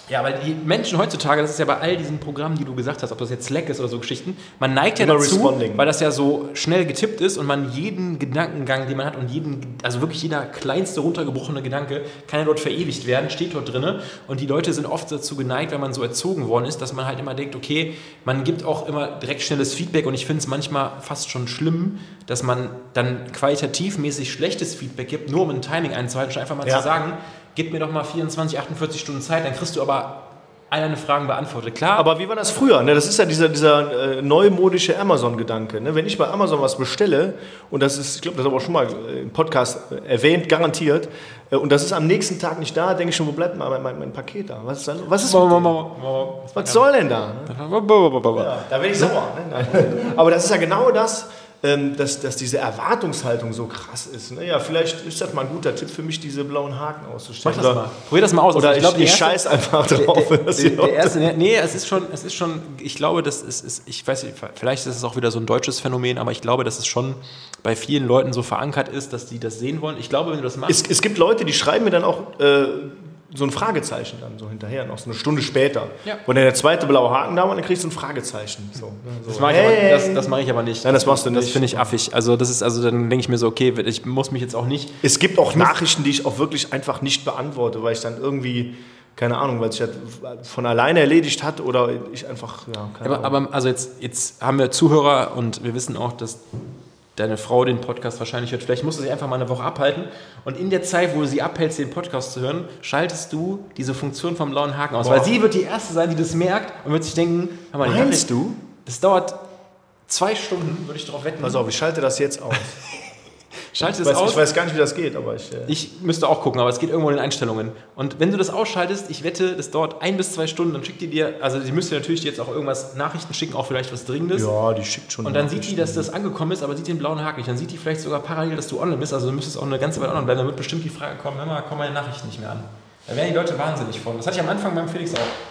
Ja, weil die Menschen heutzutage, das ist ja bei all diesen Programmen, die du gesagt hast, ob das jetzt Slack ist oder so Geschichten, man neigt ja Immer dazu, responding. weil das ja so schnell getippt ist und man jeden Gedankengang, den man hat und jeden, also wirklich jeder kleinste runtergebrochene Gedanke kann ja dort verewigt werden, steht dort drin und die Leute sind oft dazu geneigt, wenn man so erzogen worden ist, dass man halt immer denkt, okay, man gibt auch immer direkt schnelles Feedback und ich finde es manchmal fast schon schlimm, dass man dann qualitativmäßig schlechtes Feedback gibt, nur um ein Timing einzuhalten, statt einfach mal ja. zu sagen, gib mir doch mal 24, 48 Stunden Zeit, dann kriegst du aber all deine Fragen beantwortet. Klar. Aber wie war das früher? Ne? Das ist ja dieser, dieser äh, neumodische Amazon-Gedanke. Ne? Wenn ich bei Amazon was bestelle, und das ist, ich glaube, das habe ich auch schon mal im Podcast erwähnt, garantiert, äh, und das ist am nächsten Tag nicht da, denke ich schon, wo bleibt mein, mein, mein Paket da? Was, ist dann, was, ist was soll denn da? Ja, da werde ich sauer. Ne? Aber das ist ja genau das, dass, dass diese Erwartungshaltung so krass ist. Naja, ne? vielleicht ist das mal ein guter Tipp für mich, diese blauen Haken auszustellen. Mach das mal. Probier das mal aus. Oder also ich, ich, ich scheiß einfach drauf. Der, <laughs> der, der erste, nee, es ist schon, es ist schon, ich glaube, das ist, ist, ich weiß nicht, vielleicht ist es auch wieder so ein deutsches Phänomen, aber ich glaube, dass es schon bei vielen Leuten so verankert ist, dass die das sehen wollen. Ich glaube, wenn du das machst. Es, es gibt Leute, die schreiben mir dann auch, äh, so ein Fragezeichen dann so hinterher, noch so eine Stunde später. Ja. Wo dann der zweite blaue Haken da war, dann kriegst du ein Fragezeichen. So, ne, so. Das mache ich, hey. aber, das, mach ich aber nicht. Nein, das machst du nicht. Das finde ich affig. Also das ist, also dann denke ich mir so, okay, ich muss mich jetzt auch nicht. Es gibt auch Nachrichten, die ich auch wirklich einfach nicht beantworte, weil ich dann irgendwie keine Ahnung, weil sich das von alleine erledigt hat oder ich einfach, ja, keine aber, aber also jetzt, jetzt haben wir Zuhörer und wir wissen auch, dass deine Frau den Podcast wahrscheinlich hört. Vielleicht musst du sie einfach mal eine Woche abhalten. Und in der Zeit, wo du sie abhältst, den Podcast zu hören, schaltest du diese Funktion vom blauen Haken aus. Boah. Weil sie wird die Erste sein, die das merkt und wird sich denken, mal, meinst du? Das dauert zwei Stunden, würde ich darauf wetten. Pass auf, ich schalte das jetzt aus. <laughs> Schalte ich es weiß, aus. Ich weiß gar nicht, wie das geht, aber ich. Äh ich müsste auch gucken, aber es geht irgendwo in den Einstellungen. Und wenn du das ausschaltest, ich wette, das dauert ein bis zwei Stunden, dann schickt die dir, also die müsste natürlich jetzt auch irgendwas Nachrichten schicken, auch vielleicht was Dringendes. Ja, die schickt schon. Und dann sieht die, dass das angekommen ist, aber sieht den blauen Haken nicht. Dann sieht die vielleicht sogar parallel, dass du online bist, also du müsstest auch eine ganze Weile online bleiben. Dann wird bestimmt die Frage kommen, hör mal, kommen meine Nachrichten nicht mehr an. Da werden die Leute wahnsinnig von. Das hatte ich am Anfang beim Felix auch.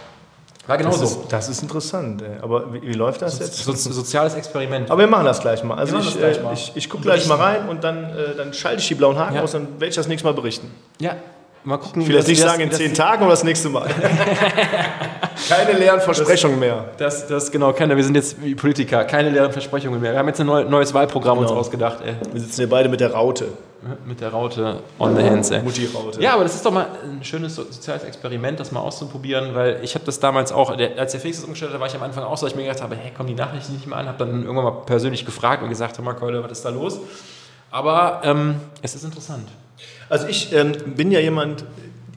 War genau das so. Ist, das ist interessant, ey. aber wie, wie läuft das jetzt? So, so, soziales Experiment. Aber wir machen das gleich mal. Also ich, das gleich äh, mal. ich, ich gucke gleich mal rein und dann, äh, dann schalte ich die blauen Haken Ja. aus, dann werde ich das nächste Mal berichten. Ja, mal gucken. Ich will jetzt wie nicht das- sagen in das- zehn Tagen oder das nächste Mal. <laughs> Keine leeren Versprechungen mehr. Das, das genau, keine, wir sind jetzt wie Politiker, keine leeren Versprechungen mehr. Wir haben jetzt ein neu, neues Wahlprogramm uns Genau. ausgedacht, ey. Wir sitzen hier beide mit der Raute. Mit der Raute on the hands, ey. Mutti-Raute. Ja, aber das ist doch mal ein schönes so- soziales Experiment, das mal auszuprobieren, weil ich habe das damals auch, als der Felix das umgestellt hat, war ich am Anfang auch so, dass ich mir gedacht habe, hey, kommen die Nachrichten nicht mehr an, habe dann irgendwann mal persönlich gefragt und gesagt, hör mal, Keule, was ist da los? Aber ähm, es ist interessant. Also ich ähm, bin ja jemand,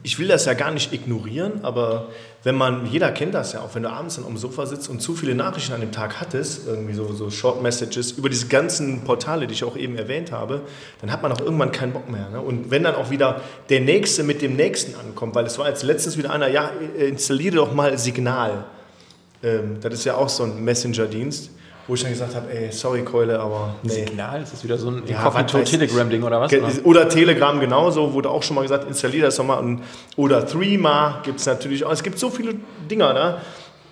ich will das ja gar nicht ignorieren, aber wenn man, jeder kennt das ja auch, wenn du abends dann am Sofa sitzt und zu viele Nachrichten an dem Tag hattest, irgendwie so, so Short Messages über diese ganzen Portale, die ich auch eben erwähnt habe, dann hat man auch irgendwann keinen Bock mehr. Ne? Und wenn dann auch wieder der Nächste mit dem Nächsten ankommt, weil es war jetzt letztens wieder einer, ja, installiere doch mal Signal. Ähm, das ist ja auch so ein Messenger-Dienst, wo ich dann gesagt habe, ey, sorry Keule, aber nee. Signal, ist das wieder so ein Ja. Telegram-Ding oder was? Oder? Oder Telegram genauso, wurde auch schon mal gesagt, installier das doch mal. Und, oder Threema gibt es natürlich auch. Es gibt so viele Dinger da,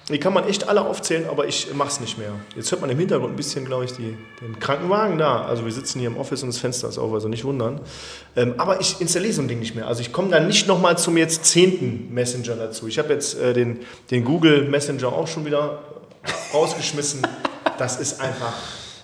die kann man echt alle aufzählen, aber ich mache es nicht mehr. Jetzt hört man im Hintergrund ein bisschen, glaube ich, die, den Krankenwagen da. Also wir sitzen hier im Office und das Fenster ist auf, also nicht wundern. Ähm, aber ich installiere so ein Ding nicht mehr. Also ich komme dann nicht nochmal zum jetzt zehnten Messenger dazu. Ich habe jetzt äh, den, den Google Messenger auch schon wieder rausgeschmissen. <laughs> Das ist einfach...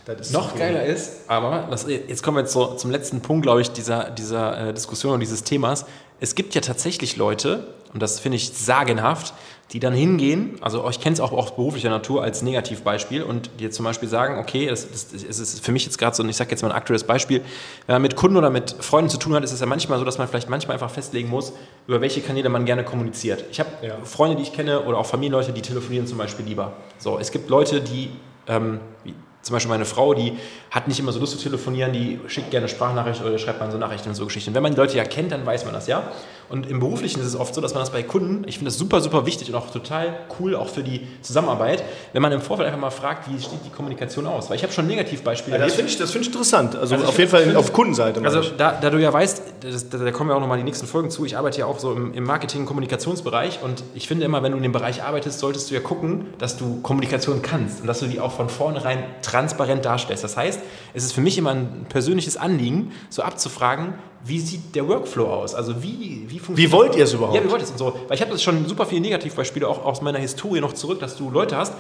Das ist Noch viel. geiler ist, aber das, jetzt kommen wir jetzt so zum letzten Punkt, glaube ich, dieser, dieser äh, Diskussion und dieses Themas. Es gibt ja tatsächlich Leute, und das finde ich sagenhaft, die dann hingehen, also ich kenne es auch aus beruflicher Natur als Negativbeispiel und die jetzt zum Beispiel sagen, okay, das, das, das ist für mich jetzt gerade so, und ich sage jetzt mal ein aktuelles Beispiel, wenn man mit Kunden oder mit Freunden zu tun hat, ist es ja manchmal so, dass man vielleicht manchmal einfach festlegen muss, über welche Kanäle man gerne kommuniziert. Ich habe Ja. Freunde, die ich kenne oder auch Familienleute, die telefonieren zum Beispiel lieber. So, es gibt Leute, die, ähm, zum Beispiel meine Frau, die hat nicht immer so Lust zu telefonieren, die schickt gerne Sprachnachrichten oder schreibt man so Nachrichten und so Geschichten. Wenn man die Leute ja kennt, dann weiß man das ja. Und im Beruflichen ist es oft so, dass man das bei Kunden, ich finde das super, super wichtig und auch total cool, auch für die Zusammenarbeit, wenn man im Vorfeld einfach mal fragt, wie steht die Kommunikation aus. Weil ich habe schon Negativbeispiele Ja, das finde ich, das find ich interessant. Also, Also auf jeden Fall auf Kundenseite. Also da, da du ja weißt, das, da, da kommen wir auch nochmal in die nächsten Folgen zu, ich arbeite ja auch so im, im Marketing-Kommunikationsbereich und ich finde immer, wenn du in dem Bereich arbeitest, solltest du ja gucken, dass du Kommunikation kannst und dass du die auch von vornherein transparent darstellst. Das heißt, es ist für mich immer ein persönliches Anliegen, so abzufragen, wie sieht der Workflow aus? Also wie, wie funktioniert Wie wollt ihr es überhaupt? Ja, wie wollt ihr es und so? Weil ich habe das schon super viele Negativbeispiele auch aus meiner Historie noch zurück, dass du Leute hast,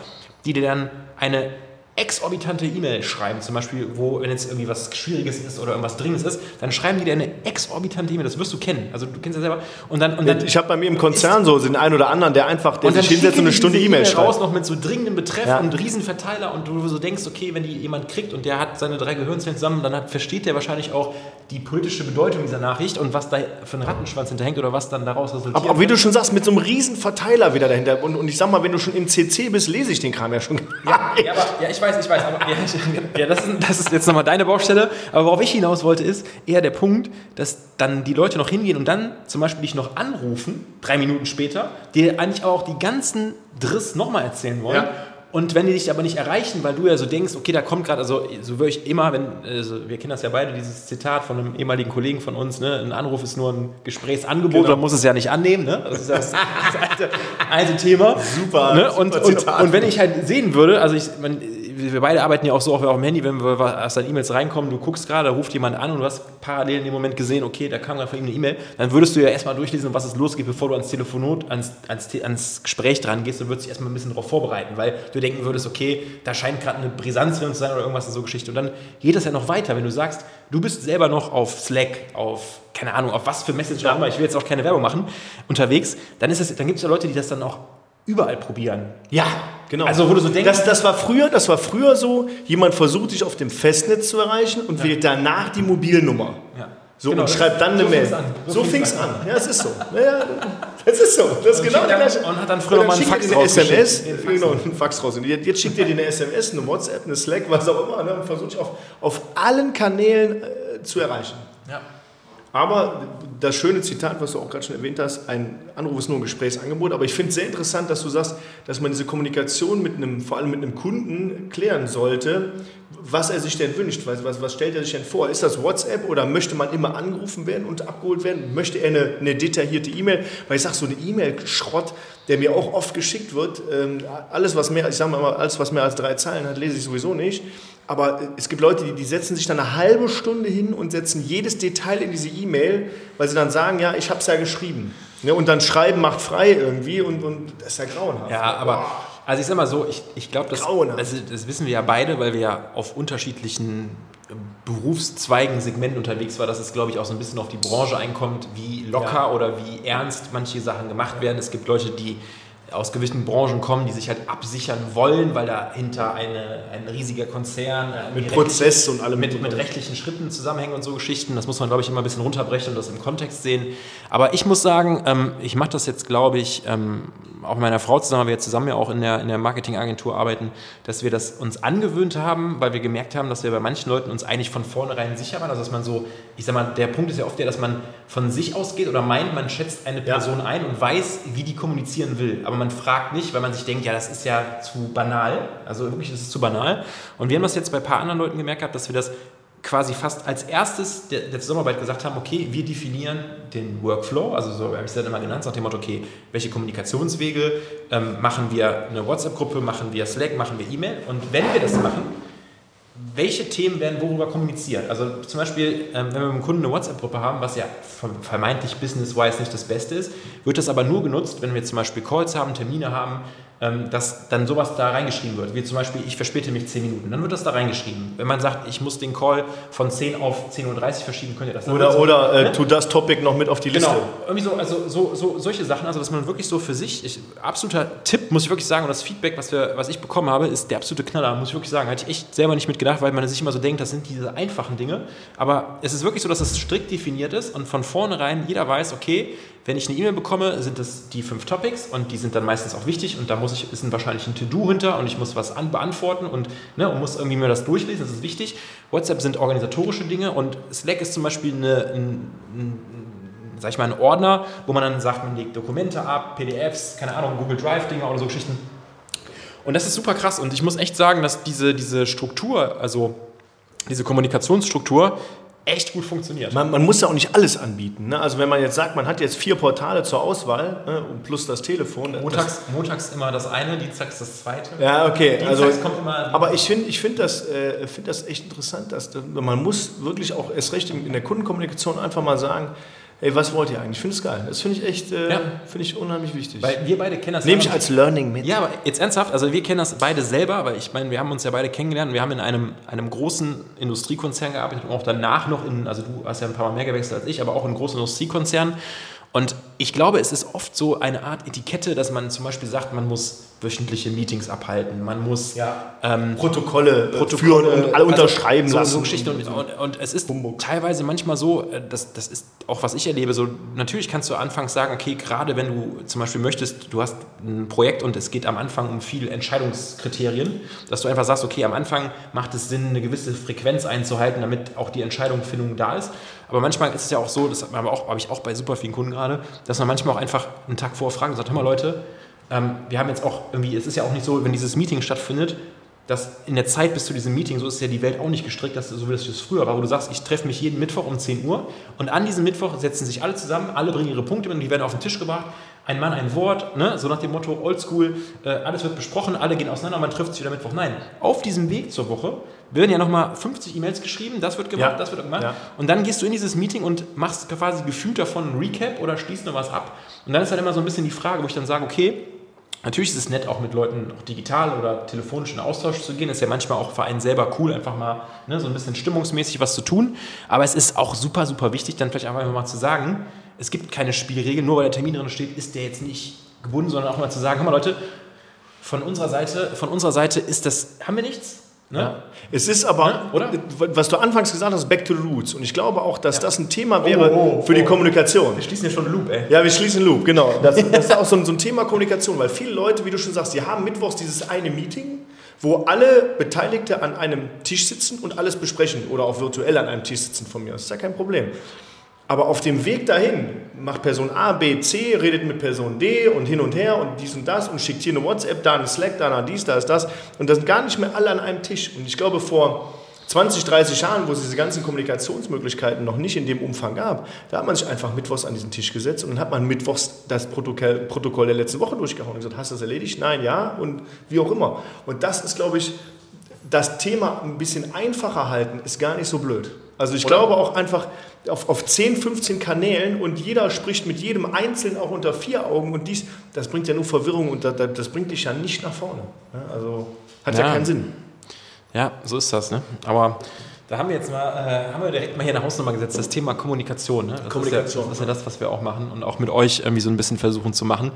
die dir dann eine exorbitante E-Mail schreiben, zum Beispiel, wo, wenn jetzt irgendwie was Schwieriges ist oder irgendwas Dringendes ist, dann schreiben die dir eine exorbitante E-Mail, das wirst du kennen, also du kennst ja selber, und dann, und dann ich habe bei mir im Konzern so den einen oder anderen, der einfach, der sich hinsetzt und eine Stunde E-Mail raus schreibt. noch mit so dringendem Betreff Ja. und Riesenverteiler und du so denkst, okay, wenn die jemand kriegt und der hat seine drei Gehirnzellen zusammen, dann hat, versteht der wahrscheinlich auch die politische Bedeutung dieser Nachricht und was da für ein Rattenschwanz hinterhängt oder was dann daraus resultiert. Aber, aber wie du schon sagst, mit so einem riesen Verteiler wieder dahinter. Und, und ich sag mal, wenn du schon im CC bist, lese ich den Kram ja schon. Ja, ja, aber, ja, ich weiß, ich weiß, aber <laughs> ja, ja, das, ist, das ist jetzt nochmal deine Baustelle. Aber worauf ich hinaus wollte, ist eher der Punkt, dass dann die Leute noch hingehen und dann zum Beispiel dich noch anrufen, drei Minuten später, dir eigentlich auch die ganzen Driss nochmal erzählen wollen. Ja. Und wenn die dich aber nicht erreichen, weil du ja so denkst, okay, da kommt gerade, also so würde ich immer, wenn, also wir kennen das ja beide, dieses Zitat von einem ehemaligen Kollegen von uns, ne, ein Anruf ist nur ein Gesprächsangebot, Genau. man muss es ja nicht annehmen, ne? Das ist das, das <laughs> alte, alte Thema. Super, Ne? super Und, und, und wenn ich halt sehen würde, also ich, man, wir beide arbeiten ja auch so auch auf dem Handy, wenn wir aus deinen E-Mails reinkommen, du guckst gerade, ruft jemand an und du hast parallel in dem Moment gesehen, okay, da kam gerade von ihm eine E-Mail, dann würdest du ja erstmal durchlesen, was es losgeht, bevor du ans Telefonat, ans, ans, ans Gespräch dran gehst und würdest dich erstmal ein bisschen darauf vorbereiten, weil du denken würdest, okay, da scheint gerade eine Brisanz drin zu sein oder irgendwas in so Geschichte. Und dann geht das ja noch weiter, wenn du sagst, du bist selber noch auf Slack, auf, keine Ahnung, auf was für Messenger auch immer, ich will jetzt auch keine Werbung machen, unterwegs, dann, dann gibt es ja Leute, die das dann auch überall probieren. Ja, genau. Also, wo du so denkst- das, das, war früher, das war früher so, jemand versucht dich auf dem Festnetz zu erreichen und wählt danach die Mobilnummer. Ja. So, Genau, und schreibt dann eine so Mail. fing's an. So So fing's fing es an. Ja, es ist so. Ja, das ist so. Das ist genau der gleiche. und hat dann früher mal einen schickt Fax eine SMS, genau, einen Fax raus. Jetzt, jetzt schickt ihr dir eine SMS, eine WhatsApp, eine Slack, was auch immer, ne, und versucht dich auf, auf allen Kanälen äh, zu erreichen. Ja. Aber das schöne Zitat, was du auch gerade schon erwähnt hast, ein Anruf ist nur ein Gesprächsangebot. Aber ich finde es sehr interessant, dass du sagst, dass man diese Kommunikation mit einem, vor allem mit einem Kunden klären sollte, was er sich denn wünscht. Was, was, was stellt er sich denn vor? Ist das WhatsApp oder möchte man immer angerufen werden und abgeholt werden? Möchte er eine, eine detaillierte E-Mail? Weil ich sage, so eine E-Mail-Schrott, der mir auch oft geschickt wird, ähm, alles, was mehr, ich sage mal, alles, was mehr als drei Zeilen hat, lese ich sowieso nicht. Aber es gibt Leute, die, die setzen sich dann eine halbe Stunde hin und setzen jedes Detail in diese E-Mail, weil sie dann sagen, ja, ich habe es ja geschrieben. Ne, und dann schreiben macht frei irgendwie und, und das ist ja grauenhaft. Ja, aber also ich sag mal so, ich, ich glaube, das, das, das wissen wir ja beide, weil wir ja auf unterschiedlichen Berufszweigen, Segmenten unterwegs war, dass es, glaube ich, auch so ein bisschen auf die Branche einkommt, wie locker ja. oder wie ernst manche Sachen gemacht werden. Es gibt Leute, die aus gewissen Branchen kommen, die sich halt absichern wollen, weil dahinter eine, ein riesiger Konzern äh, mit Prozess und allem mit, mit rechtlichen Schritten zusammenhängen und so Geschichten. Das muss man, glaube ich, immer ein bisschen runterbrechen und das im Kontext sehen. Aber ich muss sagen, ähm, ich mache das jetzt, glaube ich, ähm, auch mit meiner Frau zusammen, weil wir jetzt zusammen ja auch in der, in der Marketingagentur arbeiten, dass wir das uns angewöhnt haben, weil wir gemerkt haben, dass wir bei manchen Leuten uns eigentlich von vornherein sicher waren. Also dass man so, ich sag mal, der Punkt ist ja oft der, dass man von sich ausgeht oder meint, man schätzt eine Person ja. ein und weiß, wie die kommunizieren will. Aber man fragt nicht, weil man sich denkt, ja, das ist ja zu banal. Also wirklich, das ist zu banal. Und wir haben das jetzt bei ein paar anderen Leuten gemerkt, gehabt, dass wir das quasi fast als erstes der, der Zusammenarbeit gesagt haben, okay, wir definieren den Workflow, also so habe ich es dann immer genannt, nach dem Motto, okay, welche Kommunikationswege ähm, machen wir eine WhatsApp-Gruppe, machen wir Slack, machen wir E-Mail und wenn wir das machen, welche Themen werden worüber kommuniziert? Also zum Beispiel, ähm, wenn wir mit einem Kunden eine WhatsApp-Gruppe haben, was ja vermeintlich business-wise nicht das Beste ist, wird das aber nur genutzt, wenn wir zum Beispiel Calls haben, Termine haben, dass dann sowas da reingeschrieben wird. Wie zum Beispiel, ich verspäte mich 10 Minuten. Dann wird das da reingeschrieben. Wenn man sagt, ich muss den Call von 10 auf 10.30 Uhr verschieben, könnt ihr das dann Oder, so, oder äh, ne? tu das Topic noch mit auf die Liste. Genau, irgendwie so, also so, so, solche Sachen, also dass man wirklich so für sich, ich, absoluter Tipp, muss ich wirklich sagen, und das Feedback, was, wir, was ich bekommen habe, ist der absolute Knaller, muss ich wirklich sagen. Hatte ich echt selber nicht mitgedacht, weil man sich immer so denkt, das sind diese einfachen Dinge. Aber es ist wirklich so, dass es strikt definiert ist und von vornherein jeder weiß, okay, wenn ich eine E-Mail bekomme, sind das die fünf Topics und die sind dann meistens auch wichtig und da muss ich, ist ein wahrscheinlich ein To-Do hinter und ich muss was an, beantworten und, ne, und muss irgendwie mir das durchlesen, das ist wichtig. WhatsApp sind organisatorische Dinge und Slack ist zum Beispiel eine, ein, ein sag ich mal, ein Ordner, wo man dann sagt, man legt Dokumente ab, PDFs, keine Ahnung, Google Drive-Dinger oder so Geschichten. Und das ist super krass und ich muss echt sagen, dass diese, diese Struktur, also diese Kommunikationsstruktur, echt gut funktioniert. Man, man, muss ja auch nicht alles anbieten. Ne? Also wenn man jetzt sagt, man hat jetzt vier Portale zur Auswahl ne? plus das Telefon. Montags, das montags immer das eine, dienstags das zweite. Ja, okay. Dienstags also, kommt immer aber ich finde ich find das, äh, find das echt interessant, dass man muss wirklich auch erst recht in der Kundenkommunikation einfach mal sagen, Ey, was wollt ihr eigentlich? Ich finde es geil. Das finde ich echt, äh, ja. finde ich unheimlich wichtig. Weil wir beide kennen das. Nehme ich als Learning mit. Ja, aber jetzt ernsthaft, also wir kennen das beide selber, aber ich meine, wir haben uns ja beide kennengelernt. Wir haben in einem, einem großen Industriekonzern gearbeitet und auch danach noch in, also du hast ja ein paar Mal mehr gewechselt als ich, aber auch in großen Industriekonzernen. Und ich glaube, es ist oft so eine Art Etikette, dass man zum Beispiel sagt, man muss wöchentliche Meetings abhalten, man muss ja. ähm, Protokolle, Protokolle, führen und alle also unterschreiben so, lassen. So Geschichten. Und, und, und, es ist Humbug. teilweise manchmal so, äh, das, das ist auch was ich erlebe, so natürlich kannst du anfangs sagen, okay, gerade wenn du zum Beispiel möchtest, du hast ein Projekt und es geht am Anfang um viele Entscheidungskriterien, dass du einfach sagst, okay, am Anfang macht es Sinn, eine gewisse Frequenz einzuhalten, damit auch die Entscheidungsfindung da ist. Aber manchmal ist es ja auch so, das habe ich auch bei super vielen Kunden gerade, dass man manchmal auch einfach einen Tag vorher fragt und sagt, hör mal Leute, ähm, wir haben jetzt auch irgendwie, es ist ja auch nicht so, wenn dieses Meeting stattfindet, dass in der Zeit bis zu diesem Meeting, so ist ja die Welt auch nicht gestrickt, dass, so wie das früher war, wo du sagst, ich treffe mich jeden Mittwoch um 10 Uhr und an diesem Mittwoch setzen sich alle zusammen, alle bringen ihre Punkte mit und die werden auf den Tisch gebracht. Ein Mann, ein Wort, ne? so nach dem Motto Oldschool, äh, alles wird besprochen, alle gehen auseinander, man trifft sich wieder Mittwoch. Nein, auf diesem Weg zur Woche werden ja nochmal 50 E-Mails geschrieben, das wird gemacht, ja. das wird gemacht. Ja. Und dann gehst du in dieses Meeting und machst quasi gefühlt davon ein Recap oder schließt noch was ab. Und dann ist halt immer so ein bisschen die Frage, wo ich dann sage, okay, Natürlich ist es nett, auch mit Leuten auch digital oder telefonisch in Austausch zu gehen. Ist ja manchmal auch für einen selber cool, einfach mal ne, so ein bisschen stimmungsmäßig was zu tun. Aber es ist auch super, super wichtig, dann vielleicht einfach mal zu sagen, es gibt keine Spielregeln, nur weil der Termin drin steht, ist der jetzt nicht gebunden, sondern auch mal zu sagen, hör mal Leute, von unserer Seite, von unserer Seite ist das, haben wir nichts, Ne? Ja. Es ist aber, ne? Oder? was du anfangs gesagt hast, back to the roots. Und ich glaube auch, dass ja. das ein Thema wäre oh, oh, für die oh. Kommunikation. Wir schließen ja schon einen Loop, ey. Ja, wir schließen einen Loop, genau. Das, das ist auch so ein, so ein, Thema Kommunikation, weil viele Leute, wie du schon sagst, die haben mittwochs dieses eine Meeting, wo alle Beteiligte an einem Tisch sitzen und alles besprechen oder auch virtuell an einem Tisch sitzen von mir. Das ist ja kein Problem. Aber auf dem Weg dahin macht Person A, B, C, redet mit Person D und hin und her und dies und das und schickt hier eine WhatsApp, da eine Slack, da eine dies, da ist das. Und das sind gar nicht mehr alle an einem Tisch. Und ich glaube, vor 20, 30 Jahren, wo es diese ganzen Kommunikationsmöglichkeiten noch nicht in dem Umfang gab, da hat man sich einfach mittwochs an diesen Tisch gesetzt und dann hat man mittwochs das Protokoll, Protokoll der letzten Woche durchgehauen und gesagt, hast du das erledigt? Nein, ja und wie auch immer. Und das ist, glaube ich, das Thema ein bisschen einfacher halten, ist gar nicht so blöd. Also ich Oder? glaube auch einfach auf, auf 10, 15 Kanälen und jeder spricht mit jedem Einzelnen auch unter vier Augen und dies, das bringt ja nur Verwirrung und das, das bringt dich ja nicht nach vorne. Also hat ja, ja keinen Sinn. Ja, so ist das. Ne? Aber da haben wir jetzt mal, äh, haben wir direkt mal hier eine Hausnummer gesetzt, das Thema Kommunikation. Ne? Das Kommunikation. Ist ja, das ist ja das, was wir auch machen und auch mit euch irgendwie so ein bisschen versuchen zu machen.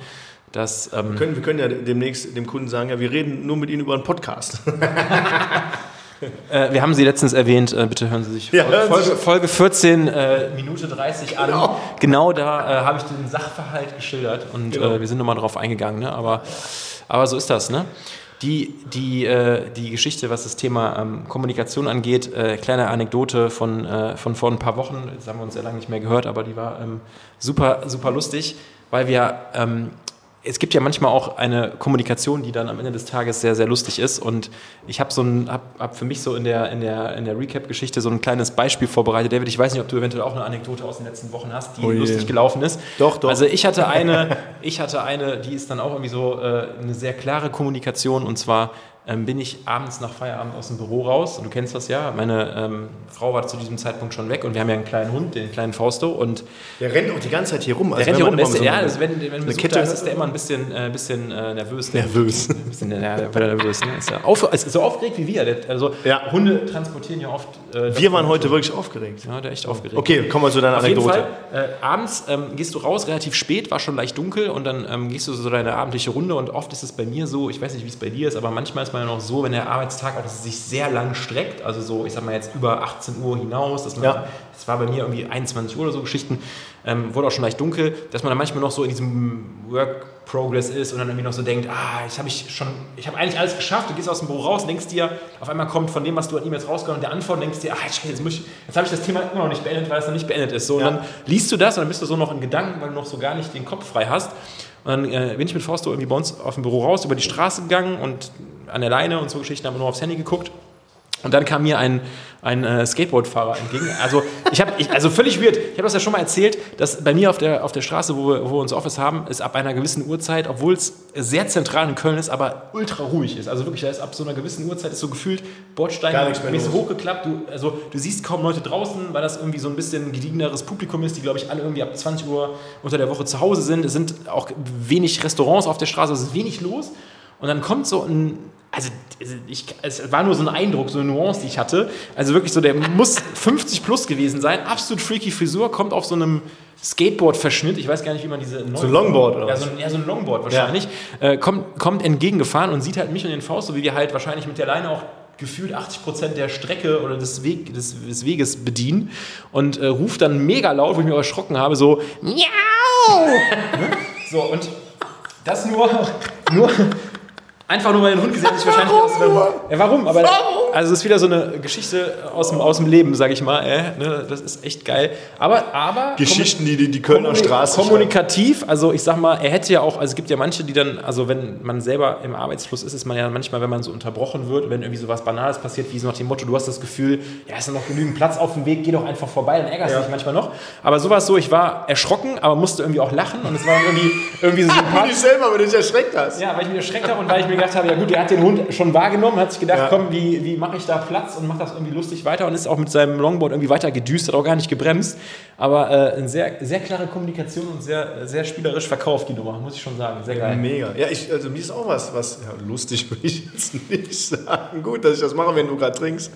Dass, ähm wir, können, wir können ja demnächst dem Kunden sagen, ja, wir reden nur mit Ihnen über einen Podcast. <laughs> Äh, wir haben sie letztens erwähnt, äh, bitte hören Sie sich ja, Folge, Folge, 14, äh, Minute 30 an. Genau, genau da äh, habe ich den Sachverhalt geschildert und genau. Äh, wir sind nochmal drauf eingegangen. Ne? Aber, aber so ist das. Ne? Die, die, äh, die Geschichte, was das Thema ähm, Kommunikation angeht, kleine Anekdote von, von vor ein paar Wochen, das haben wir uns sehr lange nicht mehr gehört, aber die war ähm, super, super lustig, weil wir ähm, es gibt ja manchmal auch eine Kommunikation, die dann am Ende des Tages sehr, sehr lustig ist. Und ich habe so ein, hab, hab für mich so in der, in der, in der Recap-Geschichte so ein kleines Beispiel vorbereitet. David, ich weiß nicht, ob du eventuell auch eine Anekdote aus den letzten Wochen hast, die oh lustig gelaufen ist. Doch, doch. Also ich hatte eine, <laughs> ich hatte eine, die ist dann auch irgendwie so äh, eine sehr klare Kommunikation. Und zwar ähm, bin ich abends nach Feierabend aus dem Büro raus. Du kennst das ja. Meine ähm, Frau war zu diesem Zeitpunkt schon weg und wir haben ja einen kleinen Hund, den kleinen Fausto. Und der rennt auch die ganze Zeit hier rum. Der also rennt hier rum. Der ist, so ja, also wenn, wenn Besuch Kette da ist, ist der immer ein bisschen, äh, bisschen äh, nervös. Nervös. <laughs> Ein bisschen ja, nervös. Ne? Ist, ja auf, ist so aufgeregt wie wir. also ja. Hunde transportieren ja oft. Äh, wir waren heute wirklich aufgeregt. Ja, der echt aufgeregt. Okay, kommen wir zu deiner Auf Anekdote. Jeden Fall, äh, abends ähm, gehst du raus, relativ spät, war schon leicht dunkel und dann ähm, gehst du so deine abendliche Runde und oft ist es bei mir so, ich weiß nicht, wie es bei dir ist, aber manchmal ist man ja noch so, wenn der Arbeitstag auch sich sehr lang streckt, also so, ich sag mal jetzt über 18 Uhr hinaus, dass man, ja. das war bei mir irgendwie 21 Uhr oder so Geschichten, ähm, wurde auch schon leicht dunkel, dass man dann manchmal noch so in diesem Work Progress ist und dann irgendwie noch so denkt, ah, jetzt habe ich schon, ich habe eigentlich alles geschafft, du gehst aus dem Büro raus, denkst dir, auf einmal kommt von dem, was du an E-Mails rausgehört und der Antwort, denkst dir, ah, jetzt, jetzt, jetzt habe ich das Thema immer noch nicht beendet, weil es noch nicht beendet ist. So, ja. Und dann liest du das und dann bist du so noch in Gedanken, weil du noch so gar nicht den Kopf frei hast. Und dann äh, bin ich mit Fausto irgendwie bei uns auf dem Büro raus, über die Straße gegangen und an der Leine und so Geschichten haben wir nur aufs Handy geguckt. Und dann kam mir ein, ein äh, Skateboardfahrer entgegen. Also, ich habe, also völlig weird. Ich habe das ja schon mal erzählt, dass bei mir auf der, auf der Straße, wo wir, wo wir unser Office haben, ist ab einer gewissen Uhrzeit, obwohl es sehr zentral in Köln ist, aber ultra ruhig ist. Also wirklich, da ist ab so einer gewissen Uhrzeit ist so gefühlt Bordstein ist hochgeklappt. Du, also, du siehst kaum Leute draußen, weil das irgendwie so ein bisschen gediegeneres Publikum ist, die, glaube ich, alle irgendwie ab 20 Uhr unter der Woche zu Hause sind. Es sind auch wenig Restaurants auf der Straße, es ist wenig los. Und dann kommt so ein also ich, es war nur so ein Eindruck, so eine Nuance, die ich hatte. Also wirklich so, der muss 50 plus gewesen sein, absolut freaky Frisur, kommt auf so einem Skateboard-Verschnitt, ich weiß gar nicht, wie man diese... So ein Longboard oder ja, so ein, ja, so ein Longboard wahrscheinlich, ja. äh, kommt, kommt entgegengefahren und sieht halt mich und den Faust, so wie wir halt wahrscheinlich mit der Leine auch gefühlt 80 Prozent der Strecke oder des, Weg, des, des Weges bedienen und äh, ruft dann mega laut, wo ich mich erschrocken habe, so Miau! <laughs> so, und das nur, <laughs> nur, Einfach nur mal den Hund gesehen, sich wahrscheinlich. Warum? Aus, ja, warum? Aber warum? Also es ist wieder so eine Geschichte aus dem, aus dem Leben, sag ich mal. Äh, ne? Das ist echt geil. Aber, aber Geschichten, die die, die Kölner Straße. Kommunikativ, also ich sag mal, er hätte ja auch, also es gibt ja manche, die dann, also wenn man selber im Arbeitsfluss ist, ist man ja manchmal, wenn man so unterbrochen wird, wenn irgendwie so was Banales passiert, wie so nach dem Motto, du hast das Gefühl, ja, ist noch genügend Platz auf dem Weg, geh doch einfach vorbei, dann ärgerst du ja. dich manchmal noch. Aber so war es so, ich war erschrocken, aber musste irgendwie auch lachen und es war irgendwie, irgendwie so <laughs> sympathisch. du selber, wenn du dich erschreckt hast. Ja, weil ich mich erschreckt habe und weil ich mir gedacht habe, ja gut, er hat den Hund schon wahrgenommen, hat sich gedacht, ja. komm, wie, wie mache ich da Platz und macht das irgendwie lustig weiter und ist auch mit seinem Longboard irgendwie weiter gedüst, hat auch gar nicht gebremst. Aber äh, eine sehr, sehr klare Kommunikation und sehr, sehr spielerisch verkauft, die Nummer, muss ich schon sagen. Sehr geil. Mega. Ja, ich, also mir ist auch was, was ja, lustig <laughs> will ich jetzt nicht sagen. Gut, dass ich das mache, wenn du gerade trinkst.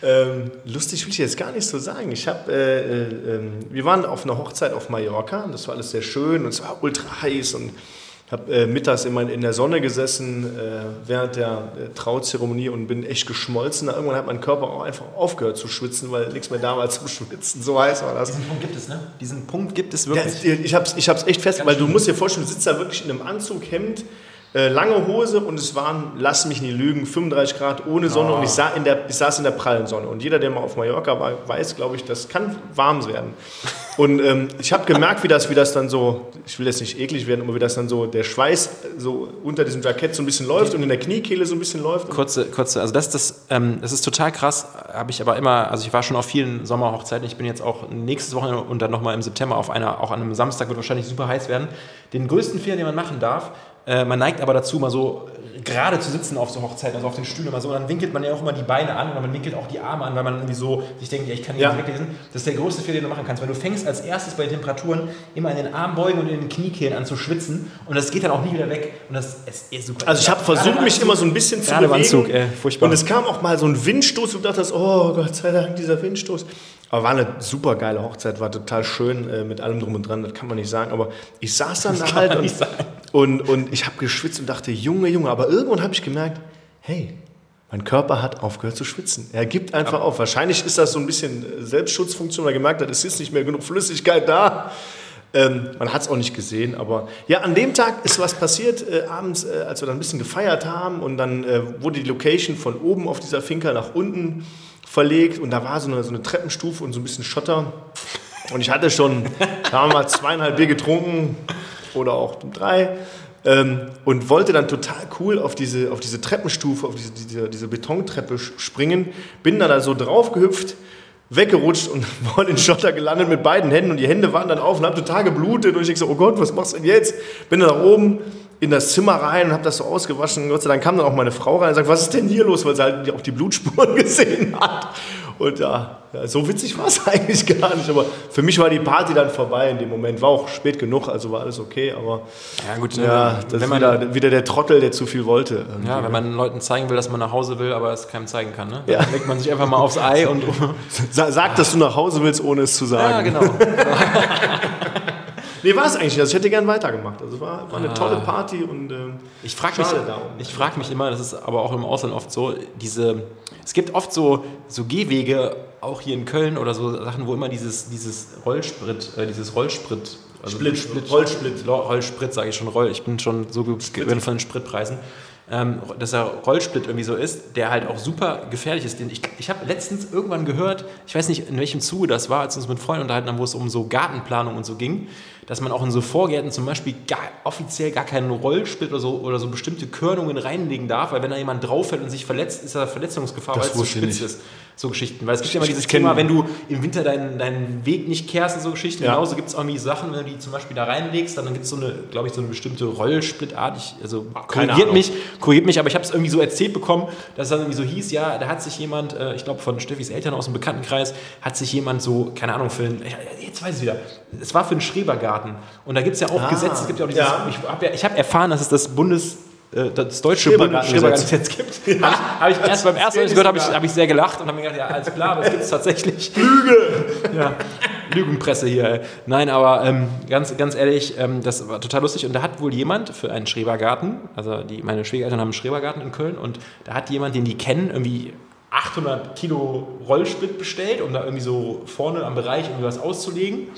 Ähm, lustig will ich jetzt gar nicht so sagen. Ich habe, äh, äh, ähm, wir waren auf einer Hochzeit auf Mallorca und das war alles sehr schön und es war ultra heiß und habe äh, mittags immer in der Sonne gesessen äh, während der äh, Trauzeremonie und bin echt geschmolzen. Irgendwann hat mein Körper auch einfach aufgehört zu schwitzen, weil nichts mehr da war <laughs> zum Schwitzen. So heiß war das. Diesen Punkt gibt es, ne? Diesen Punkt gibt es wirklich. Ja, ich habe es ich echt fest, weil du musst dir vorstellen, du sitzt da wirklich in einem Anzug, Hemd, äh, lange Hose und es waren, lass mich nie lügen, 35 Grad ohne Sonne oh. und ich, sah in der, ich saß in der prallen Sonne. Und jeder, der mal auf Mallorca war, weiß, glaube ich, das kann warm werden. <laughs> Und ähm, ich habe gemerkt, wie das, wie das dann so, ich will jetzt nicht eklig werden, aber wie das dann so, der Schweiß so unter diesem Jackett so ein bisschen läuft und in der Kniekehle so ein bisschen läuft. Kurze, kurze, also das, das, ähm, das ist total krass, habe ich aber immer, also ich war schon auf vielen Sommerhochzeiten, ich bin jetzt auch nächstes Wochenende und dann nochmal im September auf einer, auch an einem Samstag wird wahrscheinlich super heiß werden. Den größten Fehler, den man machen darf, äh, man neigt aber dazu, mal so gerade zu sitzen auf so Hochzeiten, also auf den Stühlen immer so, dann winkelt man ja auch immer die Beine an oder man winkelt auch die Arme an, weil man irgendwie so sich denkt, ja, ich kann nicht ja. weglesen. Das ist der größte Fehler, den du machen kannst, weil du fängst als erstes bei den Temperaturen immer in den Armbeugen und in den Kniekehlen an zu schwitzen und das geht dann auch nie wieder weg und das ist eh super. Also ich habe versucht, mich immer so ein bisschen zu bewegen Anzug, ey, furchtbar. und es kam auch mal so ein Windstoß und du dachtest, oh Gott sei Dank, dieser Windstoß. Aber war eine super geile Hochzeit, war total schön äh, mit allem drum und dran, das kann man nicht sagen. Aber ich saß dann da halt und, und, und, ich habe geschwitzt und dachte, Junge, Junge. Aber irgendwann habe ich gemerkt, hey, mein Körper hat aufgehört zu schwitzen. Er gibt einfach ja. auf. Wahrscheinlich ist das so ein bisschen äh, Selbstschutzfunktion, weil er gemerkt hat, es ist nicht mehr genug Flüssigkeit da. Ähm, man hat es auch nicht gesehen, aber ja, an dem Tag ist was passiert, äh, abends, äh, als wir dann ein bisschen gefeiert haben und dann äh, wurde die Location von oben auf dieser Finca nach unten verlegt und da war so eine, so eine Treppenstufe und so ein bisschen Schotter. Und ich hatte schon, da zweieinhalb Bier getrunken oder auch drei ähm, und wollte dann total cool auf diese, auf diese Treppenstufe, auf diese, diese, diese Betontreppe springen. Bin dann da so drauf gehüpft, weggerutscht und <laughs> vor den Schotter gelandet mit beiden Händen und die Hände waren dann auf und habe total geblutet und ich denke so, oh Gott, was machst du denn jetzt? Bin dann nach oben in das Zimmer rein und habe das so ausgewaschen. Gott sei Dank kam dann auch meine Frau rein und sagt, was ist denn hier los? Weil sie halt auch die Blutspuren <laughs> gesehen hat. Und ja, so witzig war es <laughs> eigentlich gar nicht. Aber für mich war die Party dann vorbei in dem Moment. War auch spät genug, also war alles okay. Aber ja, gut, ja, das wenn man, wieder, wieder der Trottel, der zu viel wollte. Ja, wenn man Leuten zeigen will, dass man nach Hause will, aber es keinem zeigen kann. Ne? Dann ja. legt man sich einfach mal aufs Ei und. <laughs> Sag, dass du nach Hause willst, ohne es zu sagen. Ja, genau. Nee, war es eigentlich nicht. Also ich hätte gern weitergemacht. Also es war, war eine ah. tolle Party und äh, ich frage mich, ich frag mich immer, das ist aber auch im Ausland oft so, diese, es gibt oft so, so Gehwege, auch hier in Köln oder so Sachen, wo immer dieses, dieses Rollsprit, äh, dieses Rollsprit, also Split, Split, Rollsplit, Rollsprit sage ich schon, Roll, ich bin schon so gewöhnt von den Spritpreisen. Ähm, dass der Rollsplit irgendwie so ist, der halt auch super gefährlich ist. ich ich habe letztens irgendwann gehört, ich weiß nicht, in welchem Zuge das war, als wir uns mit Freunden unterhalten haben, wo es um so Gartenplanung und so ging dass man auch in so Vorgärten zum Beispiel gar, offiziell gar keinen Rollsplit oder so, oder so bestimmte Körnungen reinlegen darf, weil wenn da jemand drauf fällt und sich verletzt, ist da Verletzungsgefahr, das weil es zu spitz ist. So Geschichten. Weil es gibt ja immer dieses Thema, wenn du im Winter deinen, deinen Weg nicht kehrst und so Geschichten. Ja. Genauso gibt es irgendwie Sachen, wenn du die zum Beispiel da reinlegst, dann gibt es so eine, glaube ich, so eine bestimmte Rollsplitart. Ich, also korrigiert mich, korrigiert mich, aber ich habe es irgendwie so erzählt bekommen, dass es dann irgendwie so hieß, ja, da hat sich jemand, äh, ich glaube von Steffis Eltern aus dem Bekanntenkreis, hat sich jemand so, keine Ahnung, für einen, jetzt weiß ich wieder, es war für einen Schrebergarten. Und da gibt es ja auch ah, Gesetze, es gibt ja auch dieses, ja. ich habe ja, hab erfahren, dass es das Bundes äh, das deutsche Schrebergartengesetz gibt. <laughs> ja. habe ich, hab ich erst beim ersten Mal gehört, habe ich, hab ich sehr gelacht und habe mir gedacht, ja, alles klar, es gibt es tatsächlich. <laughs> Lüge! Ja, Lügenpresse hier. Nein, aber ähm, ganz, ganz ehrlich, ähm, das war total lustig und da hat wohl jemand für einen Schrebergarten, also die, meine Schwiegereltern haben einen Schrebergarten in Köln und da hat jemand, den die kennen, irgendwie 800 Kilo Rollsplit bestellt, um da irgendwie so vorne am Bereich irgendwie was auszulegen.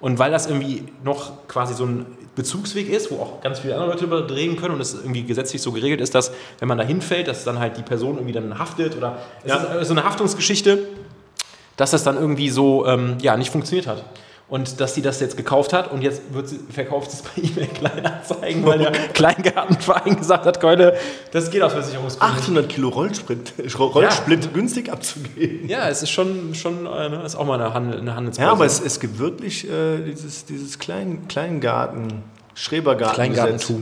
Und weil das irgendwie noch quasi so ein Bezugsweg ist, wo auch ganz viele andere Leute überdrehen können und es irgendwie gesetzlich so geregelt ist, dass wenn man da hinfällt, dass dann halt die Person irgendwie dann haftet oder es ja. ist so eine Haftungsgeschichte, dass das dann irgendwie so ähm, ja, nicht funktioniert hat und dass sie das jetzt gekauft hat und jetzt wird sie, verkauft es bei <laughs> eBay Kleinanzeigen, weil der <laughs> Kleingartenverein gesagt hat, Keule, das geht aus Versicherungsgründen. 800 Kilo Rollsprit, Rollsplit ja. günstig abzugeben. Ja, es ist schon, schon äh, ne, ist auch mal eine, Handel, eine Handelspreise. Ja, aber es, es gibt wirklich äh, dieses, dieses Klein, Kleingarten, Schrebergartengesetz.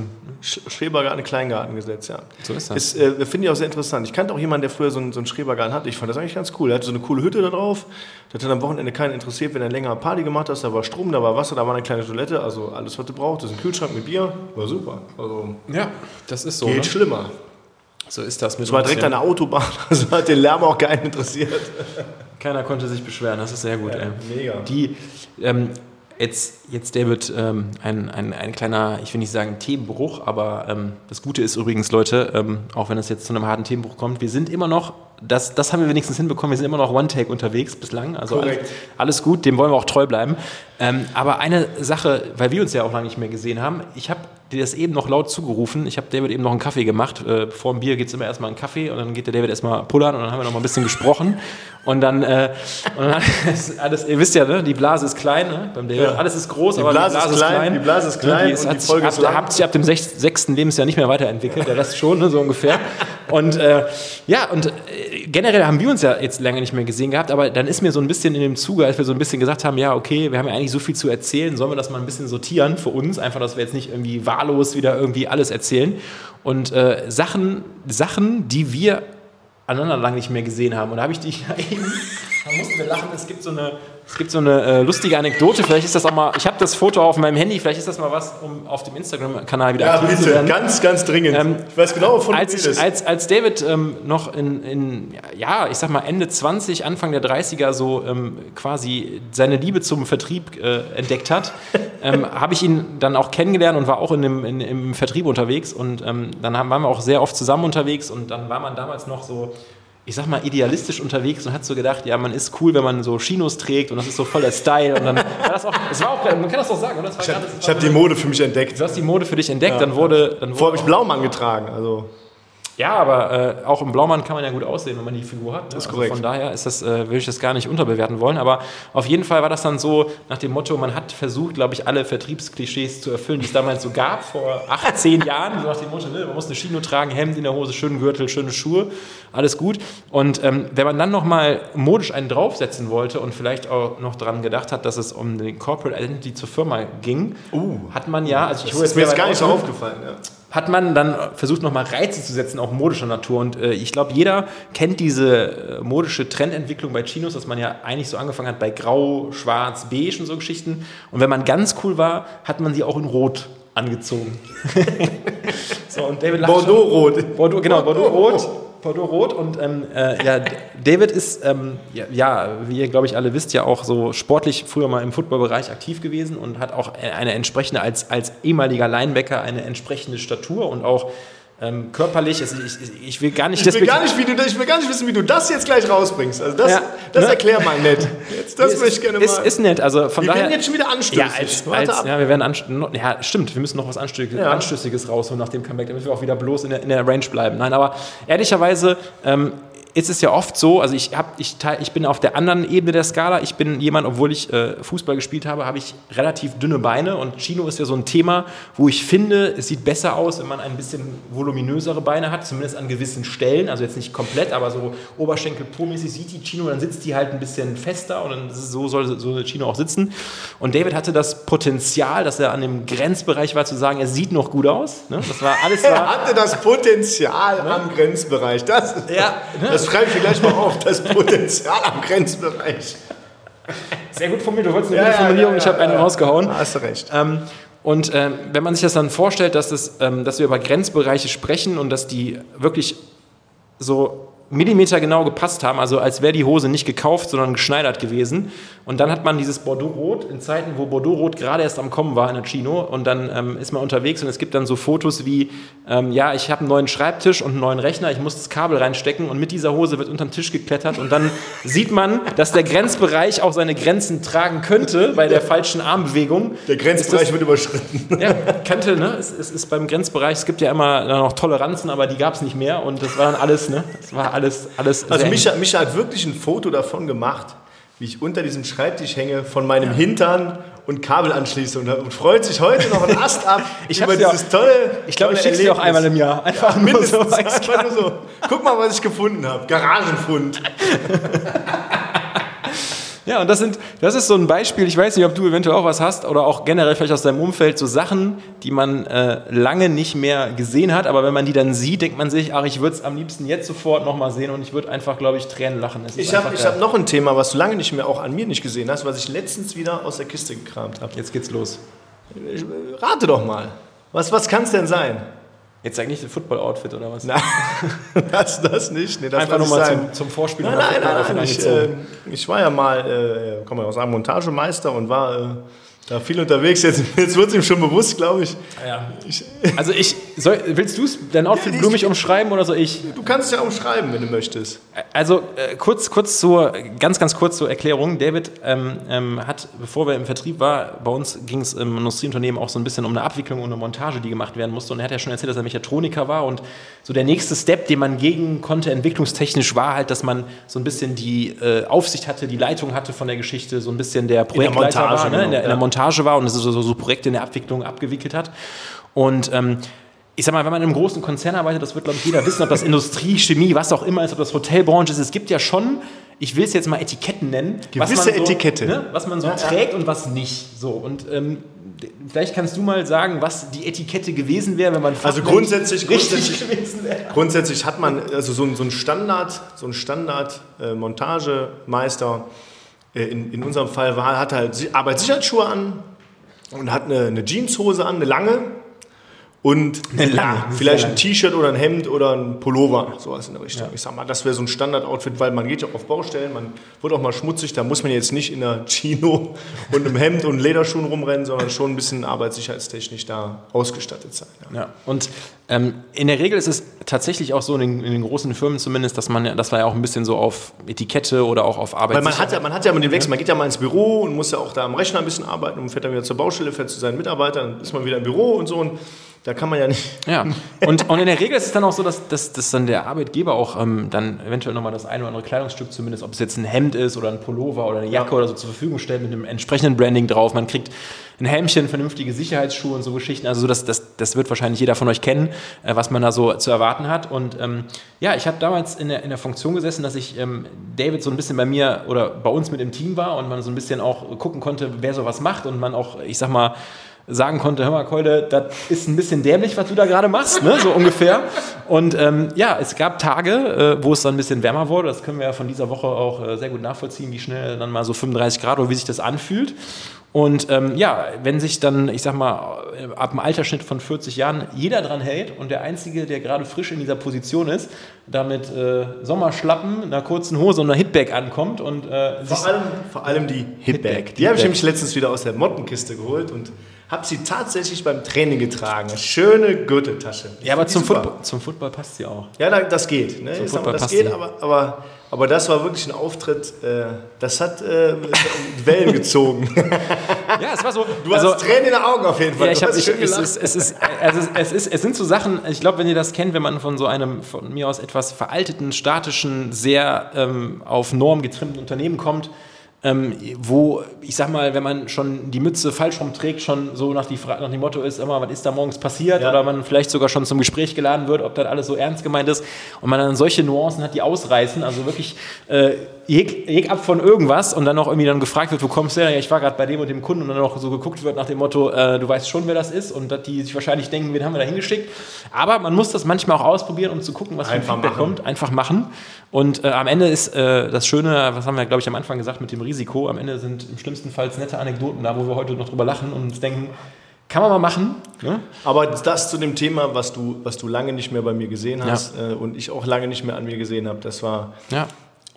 Schrebergarten, Kleingartengesetz, ja. So ist das. Ist, äh, Finde ich auch sehr interessant. Ich kannte auch jemanden, der früher so einen, so einen Schrebergarten hatte. Ich fand das eigentlich ganz cool. Er hatte so eine coole Hütte da drauf. Das hat am Wochenende keinen interessiert, wenn er länger Party gemacht hat. Da war Strom, da war Wasser, da war eine kleine Toilette. Also alles, was du brauchst. Das ist ein Kühlschrank mit Bier. War super. Also, ja, das ist so. Geht ne? schlimmer. So ist das. Mit es war direkt an der Autobahn. <laughs> Also hat den Lärm auch keinen interessiert. Keiner konnte sich beschweren. Das ist sehr gut. Ja, mega. Die, ähm, Jetzt, jetzt David, ähm, ein, ein, ein kleiner, ich will nicht sagen Themenbruch, aber ähm, das Gute ist übrigens, Leute, ähm, auch wenn es jetzt zu einem harten Themenbruch kommt, wir sind immer noch, das, das haben wir wenigstens hinbekommen, wir sind immer noch One-Take unterwegs bislang. Also alles, alles, gut, dem wollen wir auch treu bleiben. Ähm, aber eine Sache, weil wir uns ja auch lange nicht mehr gesehen haben, ich habe dir das eben noch laut zugerufen. Ich habe David eben noch einen Kaffee gemacht. Äh, vor dem Bier geht es immer erstmal einen Kaffee und dann geht der David erstmal pullern und dann haben wir noch mal ein bisschen gesprochen. Und dann, äh, und dann <laughs> alles, ihr wisst ja, ne, die Blase ist klein, ne, beim David. Ja. Alles ist groß, die aber Blase die Blase ist klein. klein. Die Blase ist klein die, und die Folge ist Habt sich ab dem sech, sechsten Lebensjahr nicht mehr weiterentwickelt, der Rest schon, ne, so ungefähr. Und äh, ja, und äh, generell haben wir uns ja jetzt lange nicht mehr gesehen gehabt, aber dann ist mir so ein bisschen in dem Zuge, als wir so ein bisschen gesagt haben, ja, okay, wir haben ja eigentlich so viel zu erzählen, sollen wir das mal ein bisschen sortieren für uns, einfach, dass wir jetzt nicht irgendwie wahllos wieder irgendwie alles erzählen. Und äh, Sachen, Sachen, die wir aneinander lange nicht mehr gesehen haben. Und da habe ich dich <laughs> eben, da mussten wir lachen, es gibt so eine es gibt so eine äh, lustige Anekdote, vielleicht ist das auch mal, ich habe das Foto auf meinem Handy, vielleicht ist das mal was, um auf dem Instagram-Kanal wieder ja, bitte, zu werden. ganz, ganz dringend. Ähm, ich weiß genau, wovon als, du als, als David ähm, noch in, in, ja, ich sag mal Ende 20, Anfang der 30er so ähm, quasi seine Liebe zum Vertrieb äh, entdeckt hat, <laughs> ähm, habe ich ihn dann auch kennengelernt und war auch in dem, in, im Vertrieb unterwegs. Und ähm, dann haben, waren wir auch sehr oft zusammen unterwegs. Und dann war man damals noch so ich sag mal, idealistisch unterwegs und hat so gedacht, ja, man ist cool, wenn man so Chinos trägt und das ist so voller Style. Und dann war das auch, das war auch man kann das doch sagen, oder? ich habe hab die Mode für mich entdeckt. Du hast die Mode für dich entdeckt, ja, dann wurde. Dann wurde Vorher habe ich Blaumann getragen, also. Ja, aber äh, auch im Blaumann kann man ja gut aussehen, wenn man die Figur hat. Ne? Das ist korrekt. Also von daher ist das, äh, will ich das gar nicht unterbewerten wollen. Aber auf jeden Fall war das dann so nach dem Motto, man hat versucht, glaube ich, alle Vertriebsklischees zu erfüllen, die es damals so gab, vor 18 Jahren. So nach dem Motto, ne, man muss eine Chino tragen, Hemd in der Hose, schönen Gürtel, schöne Schuhe, alles gut. Und ähm, wenn man dann nochmal modisch einen draufsetzen wollte und vielleicht auch noch daran gedacht hat, dass es um den Corporate Identity zur Firma ging, uh, hat man ja, also ich das ist mir jetzt gar nicht so aufgefallen, ja hat man dann versucht, nochmal Reize zu setzen, auch modischer Natur. Und äh, ich glaube, jeder kennt diese äh, modische Trendentwicklung bei Chinos, dass man ja eigentlich so angefangen hat bei Grau, Schwarz, Beige und so Geschichten. Und wenn man ganz cool war, hat man sie auch in Rot angezogen. <laughs> so, und David Bordeaux-Rot. Bordeaux, genau, Bordeaux-Rot. Bordeaux-Rot und ähm, äh, ja, David ist, ähm, ja, ja, wie ihr glaube ich alle wisst, ja auch so sportlich früher mal im Footballbereich aktiv gewesen und hat auch eine entsprechende, als, als ehemaliger Linebacker eine entsprechende Statur und auch ähm, körperlich, also ich, ich, will gar nicht... Ich will gar nicht, wie du, ich will gar nicht wissen, wie du das jetzt gleich rausbringst. Also das, ja, das ne? erklär mal nett. Jetzt, das ist, möchte ich gerne ist, mal... Ist nett, also von wir daher... Wir werden jetzt schon wieder anstößig. Ja, als, als, ja wir werden anstößig. Ja, stimmt, wir müssen noch was Anstößiges, ja. Anstößiges rausholen nach dem Comeback, damit wir auch wieder bloß in der, in der Range bleiben. Nein, aber ehrlicherweise ähm, ist es ja oft so, also ich, hab, ich, ich bin auf der anderen Ebene der Skala. Ich bin jemand, obwohl ich äh, Fußball gespielt habe, habe ich relativ dünne Beine und Chino ist ja so ein Thema, wo ich finde, es sieht besser aus, wenn man ein bisschen voluminösere Beine hat, zumindest an gewissen Stellen, also jetzt nicht komplett, aber so Oberschenkel po-mäßig sieht die Chino, dann sitzt die halt ein bisschen fester und dann so soll so eine Chino auch sitzen. Und David hatte das Potenzial, dass er an dem Grenzbereich war, zu sagen, er sieht noch gut aus. Ne? Das war alles. <laughs> er hatte das Potenzial ne? am Grenzbereich. Das, ja, ne? das schreibe ich gleich mal auf, das Potenzial am Grenzbereich. Sehr gut formuliert, du wolltest eine ja, gute Formulierung, ja, ja, ich habe eine rausgehauen. Hast du recht. Ähm, und ähm, wenn man sich das dann vorstellt, dass, das, ähm, dass wir über Grenzbereiche sprechen und dass die wirklich so Millimeter genau gepasst haben, also als wäre die Hose nicht gekauft, sondern geschneidert gewesen. Und dann hat man dieses Bordeaux-Rot in Zeiten, wo Bordeaux-Rot gerade erst am Kommen war in der Chino. Und dann ähm, ist man unterwegs und es gibt dann so Fotos wie, ähm, ja, ich habe einen neuen Schreibtisch und einen neuen Rechner, ich muss das Kabel reinstecken und mit dieser Hose wird unterm Tisch geklettert. Und dann <laughs> sieht man, dass der Grenzbereich auch seine Grenzen tragen könnte bei der falschen Armbewegung. Der Grenzbereich das, wird überschritten. Ja, <laughs> könnte, ne? Es, es, ist beim Grenzbereich, es gibt ja immer noch Toleranzen, aber die gab es nicht mehr. Und das war dann alles, ne? Das war alles, alles. Also Micha, Micha hat wirklich ein Foto davon gemacht wie ich unter diesem Schreibtisch hänge, von meinem Hintern und Kabel anschließe und, und freut sich heute noch ein Ast ab <laughs> ich über dieses auch, tolle Ich glaube, ich schicke sie auch einmal im Jahr. Einfach, ja, nur, so, einfach nur so. Guck mal, was ich gefunden habe. Garagenfund. <laughs> Ja, und das, sind, das ist so ein Beispiel, ich weiß nicht, ob du eventuell auch was hast oder auch generell vielleicht aus deinem Umfeld, so Sachen, die man äh, lange nicht mehr gesehen hat, aber wenn man die dann sieht, denkt man sich, ach, ich würde es am liebsten jetzt sofort nochmal sehen und ich würde einfach, glaube ich, Tränen lachen. ich habe hab noch ein Thema, was du lange nicht mehr auch an mir nicht gesehen hast, was ich letztens wieder aus der Kiste gekramt habe. Jetzt geht's los. Rate doch mal. Was, was kann es denn sein? Jetzt eigentlich ein Football-Outfit oder was? Nein, <laughs> das, das nicht. Nee, das Einfach nur mal zum, zum Vorspiel. Nein, nein, nein, nein ich, äh, ich, war ja mal, äh, komme ja aus einem Montagemeister und war äh, da viel unterwegs. Jetzt, jetzt wird es ihm schon bewusst, glaube ich. Ja. ich. Also ich, soll, willst du es dein Outfit ja, blumig umschreiben oder soll ich? Du kannst es ja umschreiben, wenn du möchtest. Also äh, kurz, kurz zur, ganz, ganz kurz zur Erklärung. David ähm, ähm, hat, bevor er im Vertrieb war, bei uns ging es im Industrieunternehmen auch so ein bisschen um eine Abwicklung und eine Montage, die gemacht werden musste. Und er hat ja schon erzählt, dass er Mechatroniker war. Und so der nächste Step, den man gegen konnte, entwicklungstechnisch, war halt, dass man so ein bisschen die äh, Aufsicht hatte, die Leitung hatte von der Geschichte, so ein bisschen der Projektleiter Montage, war, ne? in, der, in der Montage Montage war und so, so Projekte in der Abwicklung abgewickelt hat. Und ähm, ich sag mal, wenn man in einem großen Konzern arbeitet, das wird, glaube ich, jeder wissen, ob das Industrie, Chemie, was auch immer ist, ob das Hotelbranche ist. Es gibt ja schon, ich will es jetzt mal Etiketten nennen. Gewisse was man so, Etikette. Ne, was man so ja, trägt ja. und was nicht. So. Und ähm, vielleicht kannst du mal sagen, was die Etikette gewesen wäre, wenn man also grundsätzlich richtig grundsätzlich, <laughs> gewesen wäre. Grundsätzlich hat man also so, so ein Standard, so ein Standard äh, Montagemeister äh, in, in unserem Fall war, hat halt Arbeitssicherheitsschuhe an und hat eine, eine Jeanshose an, eine lange und <laughs> eine lange, <laughs> vielleicht ein T-Shirt oder ein Hemd oder ein Pullover, sowas in der Richtung. Ja. Ich sag mal, das wäre so ein Standard-Outfit, weil man geht ja auch auf Baustellen, man wird auch mal schmutzig, da muss man jetzt nicht in einer Chino <laughs> und einem Hemd und Lederschuhen rumrennen, sondern schon ein bisschen arbeitssicherheitstechnisch da ausgestattet sein. Ja, ja. und ähm, in der Regel ist es tatsächlich auch so in den, in den, großen Firmen zumindest, dass man, das war ja auch ein bisschen so auf Etikette oder auch auf Arbeit. Weil man hat ja, man hat ja mal den Wechsel, man geht ja mal ins Büro und muss ja auch da am Rechner ein bisschen arbeiten und fährt dann wieder zur Baustelle, fährt zu seinen Mitarbeitern, dann ist man wieder im Büro und so und da kann man ja nicht. Ja, und, und in der Regel ist es dann auch so, dass, dass, dass dann der Arbeitgeber auch ähm, dann eventuell nochmal das eine oder andere Kleidungsstück, zumindest ob es jetzt ein Hemd ist oder ein Pullover oder eine Jacke ja. oder so zur Verfügung stellt mit einem entsprechenden Branding drauf. Man kriegt ein Helmchen, vernünftige Sicherheitsschuhe und so Geschichten. Also so, das, das, das wird wahrscheinlich jeder von euch kennen, äh, was man da so zu erwarten hat. Und ähm, ja, ich habe damals in der, in der Funktion gesessen, dass ich ähm, David so ein bisschen bei mir oder bei uns mit im Team war und man so ein bisschen auch gucken konnte, wer sowas macht und man auch, ich sag mal, sagen konnte, hör mal, Keule, das ist ein bisschen dämlich, was du da gerade machst, ne? so ungefähr. Und ähm, ja, es gab Tage, äh, wo es dann ein bisschen wärmer wurde. Das können wir ja von dieser Woche auch äh, sehr gut nachvollziehen, wie schnell dann mal so 35 Grad oder wie sich das anfühlt. Und ähm, ja, wenn sich dann, ich sag mal, äh, ab dem Altersschnitt von 40 Jahren jeder dran hält und der Einzige, der gerade frisch in dieser Position ist, damit äh, Sommerschlappen, einer kurzen Hose und einer Hitbag ankommt und äh, vor, allem, vor allem die Hitbag. Hitbag. Die habe ich nämlich letztens wieder aus der Mottenkiste geholt und habe sie tatsächlich beim Training getragen. Eine schöne Gürteltasche. Ja, aber zum Football, zum Football passt sie auch. Ja, das geht. Ne? Zum Football das passt geht, sie. aber, aber, aber das war wirklich ein Auftritt, äh, das hat äh, Wellen gezogen. <laughs> ja, es war so. Du also, hast Tränen in den Augen auf jeden Fall. Ja, ich hab, ich, es, ist, es, ist, also es, ist, es sind so Sachen, ich glaube, wenn ihr das kennt, wenn man von so einem von mir aus etwas veralteten, statischen, sehr ähm, auf Norm getrimmten Unternehmen kommt, ähm, wo, ich sag mal, wenn man schon die Mütze falsch rumträgt, schon so nach, die, nach dem Motto ist, immer, was ist da morgens passiert? Ja. Oder man vielleicht sogar schon zum Gespräch geladen wird, ob das alles so ernst gemeint ist. Und man dann solche Nuancen hat, die ausreißen, also wirklich äh, jeg, jeg ab von irgendwas und dann auch irgendwie dann gefragt wird, wo kommst du her? Ja, ich war gerade bei dem und dem Kunden und dann auch so geguckt wird nach dem Motto, äh, du weißt schon, wer das ist und dass die sich wahrscheinlich denken, wen haben wir da hingeschickt. Aber man muss das manchmal auch ausprobieren, um zu gucken, was für ein Feedback machen. kommt. Einfach machen. Und äh, am Ende ist äh, das Schöne, was haben wir, glaube ich, am Anfang gesagt mit dem Risiko, am Ende sind im schlimmsten Fall nette Anekdoten da, wo wir heute noch drüber lachen und uns denken, kann man mal machen. Ne? Aber das zu dem Thema, was du, was du lange nicht mehr bei mir gesehen hast ja. äh, und ich auch lange nicht mehr an mir gesehen habe, das war ja.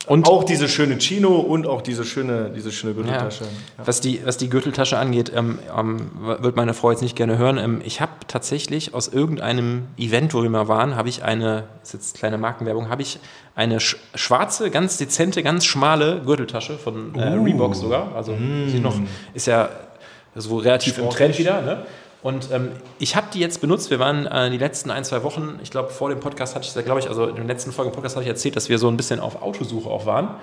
Und auch diese schöne Chino und auch diese schöne, diese schöne Gürteltasche. Ja. Was, die, was die Gürteltasche angeht, ähm, ähm, wird meine Frau jetzt nicht gerne hören. Ähm, ich habe tatsächlich aus irgendeinem Event, wo wir mal waren, habe ich eine, ist jetzt kleine Markenwerbung, habe ich eine sch schwarze, ganz dezente, ganz schmale Gürteltasche von äh, uh. Reebok sogar. Also mm. noch, ist ja so relativ Sportlich. im Trend wieder. Ne? Und ähm, ich habe die jetzt benutzt. Wir waren äh, die letzten ein, zwei Wochen, ich glaube, vor dem Podcast hatte ich glaube ich, also in der letzten Folge im Podcast hatte ich erzählt, dass wir so ein bisschen auf Autosuche auch waren.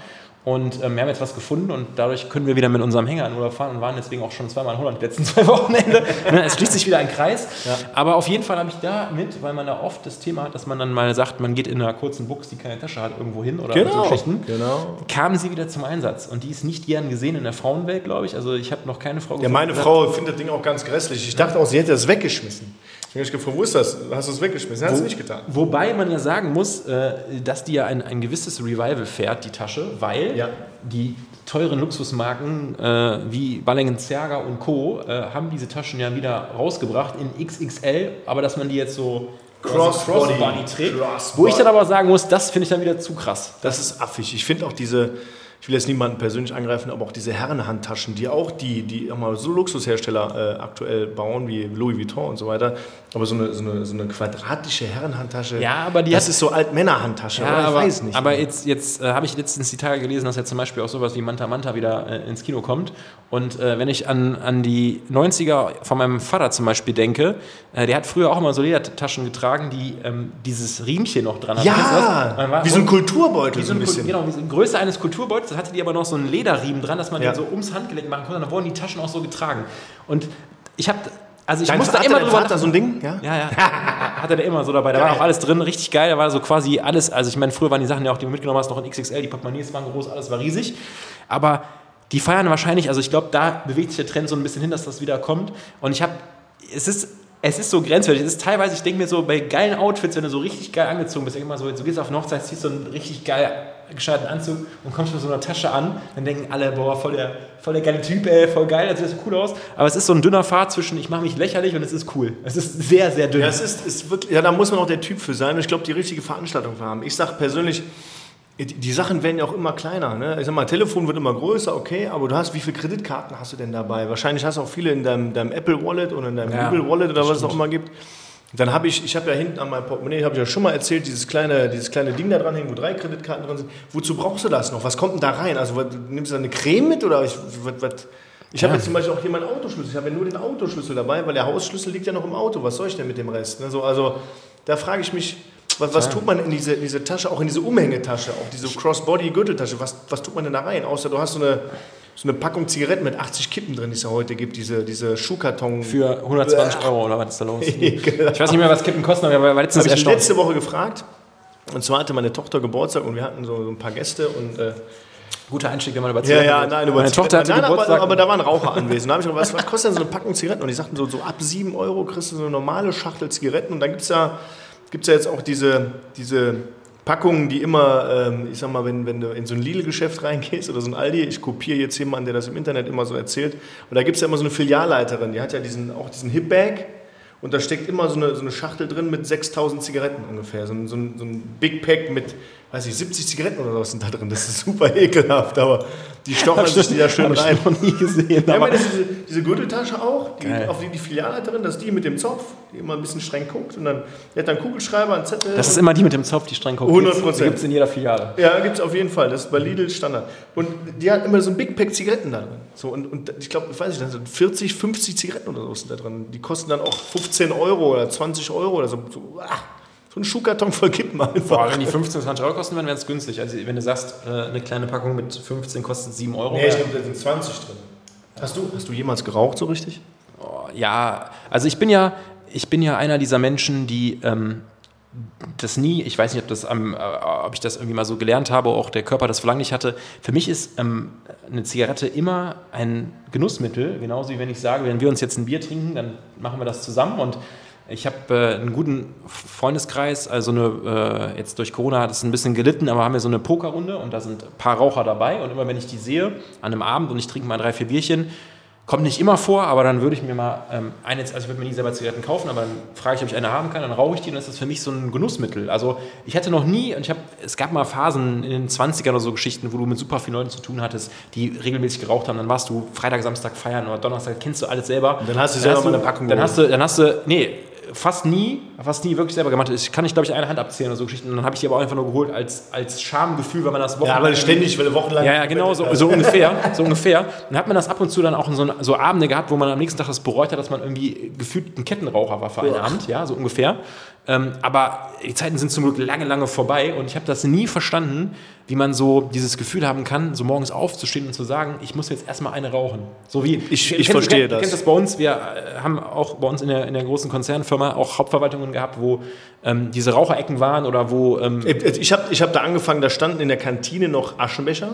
Und ähm, wir haben jetzt was gefunden und dadurch können wir wieder mit unserem Hänger in Urlaub fahren und waren deswegen auch schon zweimal in Holland die letzten <laughs> zwei Wochenende. <laughs> Ne, es schließt sich wieder ein Kreis. Ja. Aber auf jeden Fall habe ich da mit, weil man da oft das Thema hat, dass man dann mal sagt, man geht in einer kurzen Buchs, die keine Tasche hat, irgendwo hin oder genau, so Geschichten. Genau. Kam sie wieder zum Einsatz. Und die ist nicht gern gesehen in der Frauenwelt, glaube ich. Also ich habe noch keine Frau gefunden. Ja, meine Frau findet das Ding auch ganz grässlich. Ich dachte auch, sie hätte das weggeschmissen. Ich habe gefragt, wo ist das? Hast du es weggeschmissen? Wo, sie nicht getan. Wobei man ja sagen muss, äh, dass die ja ein, ein gewisses Revival fährt, die Tasche, weil ja. die teuren Luxusmarken äh, wie Balenciaga und Co. Äh, haben diese Taschen ja wieder rausgebracht in XXL, aber dass man die jetzt so Crossbody Cross trägt. Cross wo ich dann aber sagen muss, das finde ich dann wieder zu krass. Das ist affig. Ich finde auch diese ich will jetzt niemanden persönlich angreifen, aber auch diese Herrenhandtaschen, die auch die, die auch mal so Luxushersteller äh, aktuell bauen, wie Louis Vuitton und so weiter, aber so eine, so eine, so eine quadratische Herrenhandtasche, ja, aber die das hat, ist so Altmännerhandtasche, ja, aber ich aber, weiß nicht. Aber jetzt, jetzt äh, habe ich letztens die Tage gelesen, dass ja zum Beispiel auch sowas wie Manta Manta wieder äh, ins Kino kommt. Und äh, wenn ich an, an die 90er von meinem Vater zum Beispiel denke, äh, der hat früher auch immer so Ledertaschen getragen, die ähm, dieses Riemchen noch dran hatten. Ja, wie so ein Kulturbeutel Wie so ein bisschen. genau, wie so Größe eines Kulturbeutels, das hatte die aber noch so einen Lederriemen dran, dass man Ja. den so ums Handgelenk machen konnte. Und dann wurden die Taschen auch so getragen. Und ich habe, also ich Dein musste Vater, immer drüber Vater so ein Ding? Ja? ja, ja. <laughs> Hatte der immer so dabei. Da war auch alles drin, richtig geil. Da war so quasi alles. Also, ich meine, früher waren die Sachen ja auch, die du mitgenommen hast, noch in XXL. Die Portemonnaies waren groß, alles war riesig. Aber die feiern wahrscheinlich, also ich glaube, da bewegt sich der Trend so ein bisschen hin, dass das wieder kommt. Und ich habe, es ist. Es ist so grenzwertig. Es ist teilweise, ich denke mir so, bei geilen Outfits, wenn du so richtig geil angezogen bist, immer so, du gehst auf eine Hochzeit, ziehst so einen richtig geil gescheiten Anzug und kommst mit so einer Tasche an, dann denken alle, boah, voll der, voll der geile Typ, ey, voll geil, das sieht so cool aus. Aber es ist so ein dünner Pfad zwischen, ich mache mich lächerlich und es ist cool. Es ist sehr, sehr dünn. Ja, es ist, ist wirklich, ja, da muss man auch der Typ für sein und ich glaube, die richtige Veranstaltung für haben. Ich sage persönlich, die, Sachen werden ja auch immer kleiner. Ne? Ich sag mal, Telefon wird immer größer, okay, aber du hast, wie viele Kreditkarten hast du denn dabei? Wahrscheinlich hast du auch viele in deinem, deinem Apple Wallet oder in deinem Ja, Google Wallet oder was es auch immer gibt. Dann habe ich, ich habe ja hinten an meinem Portemonnaie, habe ich ja schon mal erzählt, dieses kleine, dieses kleine Ding da dran hängt, wo drei Kreditkarten drin sind. Wozu brauchst du das noch? Was kommt denn da rein? Also was, nimmst du da eine Creme mit oder ich, was, was, ich habe Ja. jetzt zum Beispiel auch hier meinen Autoschlüssel. Ich habe ja nur den Autoschlüssel dabei, weil der Hausschlüssel liegt ja noch im Auto. Was soll ich denn mit dem Rest? Ne? So, also da frage ich mich, was, was tut man in diese, in diese Tasche, auch in diese Umhängetasche, auch diese Crossbody-Gürteltasche, was, was tut man denn da rein? Außer du hast so eine, so eine Packung Zigaretten mit 80 Kippen drin, die es ja heute gibt, diese, diese Schuhkarton. Für 120 Euro oder was ist da los? <laughs> Ekelhaft. Ich weiß nicht mehr, was Kippen kosten, aber letztens Habe ich erstaunt. letzte Woche gefragt. Und zwar hatte meine Tochter Geburtstag und wir hatten so, so ein paar Gäste und äh, Guter Einstieg, wenn man über ja, Zigaretten ja, redet. nein, über Meine Tochter hatte nein, Geburtstag. aber, aber da waren Raucher anwesend. Da habe ich gesagt, was, was kostet denn so eine Packung Zigaretten? Und die sagten so, so ab 7 Euro kriegst du so eine normale Schachtel Zigaretten. Und dann gibt es ja, gibt's ja jetzt auch diese, diese Packungen, die immer, ähm, ich sag mal, wenn, wenn du in so ein Lidl-Geschäft reingehst oder so ein Aldi, ich kopiere jetzt jemanden, der das im Internet immer so erzählt. Und da gibt es ja immer so eine Filialleiterin, die hat ja diesen, auch diesen Hip-Bag. Und da steckt immer so eine, so eine Schachtel drin mit 6000 Zigaretten ungefähr. So ein, so, ein, so ein Big Pack mit, weiß ich, 70 Zigaretten oder was sind da drin. Das ist super ekelhaft, aber die stochern sich die da schön Hab ich rein. noch nie gesehen. Ja, aber diese, diese Gürteltasche auch, die, auf die die Filialleiterin, das ist die mit dem Zopf, die immer ein bisschen streng guckt. Und dann die hat dann einen Kugelschreiber, einen Zettel. das ist immer die mit dem Zopf, die streng guckt. 100%. Die gibt es in jeder Filiale. ja, gibt es auf jeden Fall. Das ist bei Lidl Standard. Und die hat immer so ein Big Pack Zigaretten da drin. So, und, und ich glaube, ich weiß nicht, da sind 40, 50 Zigaretten oder so sind da drin. Die kosten dann auch 15 Euro oder 20 Euro oder so. So, ah, so ein Schuhkarton voll Kippen einfach. Boah, wenn die 15, 20 Euro kosten würden, wäre es günstig. Also wenn du sagst, äh, eine kleine Packung mit 15 kostet 7 Euro. Nee, ich glaube, da sind 20 drin. Hast du, hast du jemals geraucht so richtig? Oh, ja, also ich bin ja, ich bin ja einer dieser Menschen, die ähm, das nie, ich weiß nicht, ob, das, am, äh, ob ich das irgendwie mal so gelernt habe, auch der Körper das Verlangen nicht hatte. Für mich ist ähm, eine Zigarette immer ein Genussmittel, genauso wie wenn ich sage, wenn wir uns jetzt ein Bier trinken, dann machen wir das zusammen und ich habe äh, einen guten Freundeskreis, also eine, äh, jetzt durch Corona hat es ein bisschen gelitten, aber haben wir so eine Pokerrunde und da sind ein paar Raucher dabei und immer wenn ich die sehe an einem Abend und ich trinke mal drei, vier Bierchen, Kommt nicht immer vor, aber dann würde ich mir mal ähm, eine, also ich würde mir nie selber Zigaretten kaufen, aber dann frage ich, ob ich eine haben kann, dann rauche ich die und das ist für mich so ein Genussmittel. Also ich hatte noch nie, und ich habe, es gab mal Phasen in den 20ern oder so Geschichten, wo du mit super vielen Leuten zu tun hattest, die regelmäßig geraucht haben, dann warst du Freitag, Samstag feiern oder Donnerstag, kennst du alles selber. Und dann hast du selber mal eine Packung Dann hast du, dann hast du, nee, fast nie, fast nie wirklich selber gemacht. Ich kann nicht, glaube ich, eine Hand abzählen oder so Geschichten. Und dann habe ich die aber auch einfach nur geholt als, als Schamgefühl, weil man das Ja, aber ständig, weil wochenlang. ja, ja, genau, so, so ungefähr, so ungefähr. Und dann hat man das ab und zu dann auch in so, so Abende gehabt, wo man am nächsten Tag das bereut hat, dass man irgendwie gefühlt ein Kettenraucher war für einen. Abend, ja, so ungefähr. Ähm, aber die Zeiten sind zum Glück lange, lange vorbei und ich habe das nie verstanden, wie man so dieses Gefühl haben kann, so morgens aufzustehen und zu sagen, ich muss jetzt erstmal eine rauchen. So wie Ich- ich kennst- verstehe du das. Du kennst das bei uns, wir äh, haben auch bei uns in der, in der großen Konzernfirma auch Hauptverwaltungen gehabt, wo ähm, diese Raucherecken waren oder wo ähm, Ich habe ich hab da angefangen, da standen in der Kantine noch Aschenbecher.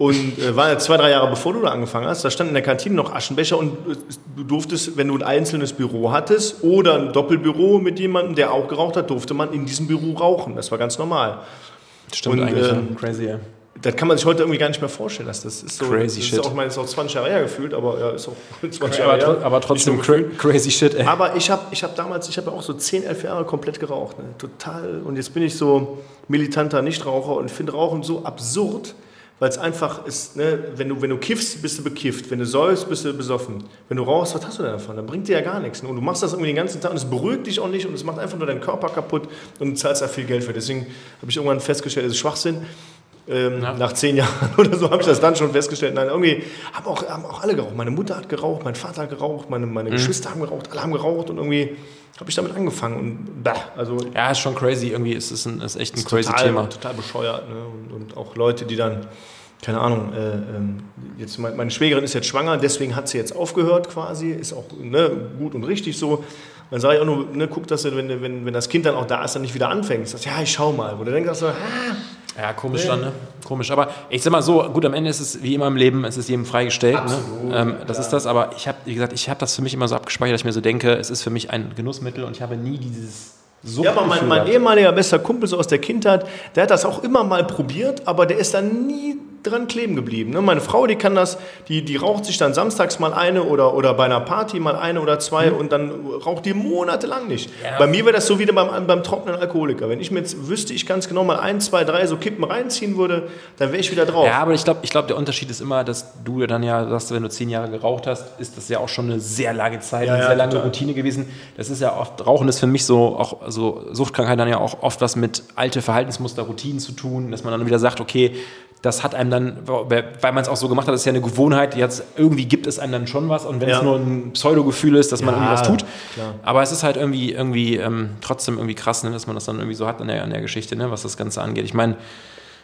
Und äh, war ja zwei, drei Jahre bevor du da angefangen hast, da standen in der Kantine noch Aschenbecher und äh, du durftest, wenn du ein einzelnes Büro hattest oder ein Doppelbüro mit jemandem, der auch geraucht hat, durfte man in diesem Büro rauchen. Das war ganz normal. stimmt und, eigentlich, äh, crazy, ja. Das kann man sich heute irgendwie gar nicht mehr vorstellen. Dass das ist so, Crazy das shit. Ist auch, meine, ist auch 20 Jahre her gefühlt, aber ja, ist auch <laughs> 20 Aber, Jahre her. aber trotzdem Nicht nur cra crazy shit, ey. Aber ich habe ich hab damals, ich habe ja auch so 10, 11 Jahre komplett geraucht. Ne? Total. Und jetzt bin ich so militanter Nichtraucher und finde Rauchen so absurd, weil es einfach ist, ne, wenn, du, wenn du kiffst, bist du bekifft, wenn du säufst, bist du besoffen. Wenn du rauchst, was hast du denn davon? Dann bringt dir ja gar nichts. Und du machst das irgendwie den ganzen Tag und es beruhigt dich auch nicht und es macht einfach nur deinen Körper kaputt und du zahlst da viel Geld für. Deswegen habe ich irgendwann festgestellt, es ist Schwachsinn. Ähm, ja. Nach zehn Jahren <laughs> oder so habe ich das dann schon festgestellt. Nein, irgendwie haben auch, haben auch alle geraucht. Meine Mutter hat geraucht, mein Vater hat geraucht, meine, meine mhm. Geschwister haben geraucht, alle haben geraucht und irgendwie habe ich damit angefangen. Und bah, also ja, ist schon crazy. Irgendwie ist es ein, ist echt ein crazy total, Thema. Total bescheuert. Ne? Und, und, auch Leute, die dann, keine Ahnung, äh, ähm, jetzt meine Schwägerin ist jetzt schwanger, deswegen hat sie jetzt aufgehört quasi. Ist auch ne, gut und richtig so. Dann sage ich auch nur, ne, guck, dass du, wenn, wenn, wenn das Kind dann auch da ist, dann nicht wieder anfängst. Sagst, ja, ich schau mal. Wo du denkst, so, ah, ja, komisch dann, ne? Komisch. Aber ich sag mal so, gut, am Ende ist es wie immer im Leben, es ist jedem freigestellt. Ne? Absolut, ne? ähm, das ist das, aber ich habe, wie gesagt, ich habe das für mich immer so abgespeichert, dass ich mir so denke, es ist für mich ein Genussmittel und ich habe nie dieses so ja, aber mein, mein ehemaliger bester Kumpel so aus der Kindheit, der hat das auch immer mal probiert, aber der ist dann nie dran kleben geblieben. Ne? Meine Frau, die kann das, die, die raucht sich dann samstags mal eine oder, oder bei einer Party mal eine oder zwei mhm. und dann raucht die monatelang nicht. Ja. Bei mir wäre das so wie beim, beim trockenen Alkoholiker. Wenn ich mir jetzt wüsste, ich ganz genau mal ein, zwei, drei so Kippen reinziehen würde, dann wäre ich wieder drauf. Ja, aber ich glaube, ich glaub, der Unterschied ist immer, dass du dann ja sagst, wenn du zehn Jahre geraucht hast, ist das ja auch schon eine sehr lange Zeit, ja, eine sehr lange total. Routine gewesen. Das ist ja oft, Rauchen ist für mich so, auch so Suchtkrankheit dann ja auch oft was mit alte Verhaltensmuster, Routinen zu tun, dass man dann wieder sagt, okay, das hat einem dann, weil man es auch so gemacht hat, das ist ja eine Gewohnheit, jetzt irgendwie gibt es einem dann schon was und wenn ja. es nur ein Pseudo-Gefühl ist, dass man ja, irgendwie was tut. Klar. Aber es ist halt irgendwie, irgendwie ähm, trotzdem irgendwie krass, ne, dass man das dann irgendwie so hat an der, an der Geschichte, ne, was das Ganze angeht. Ich meine,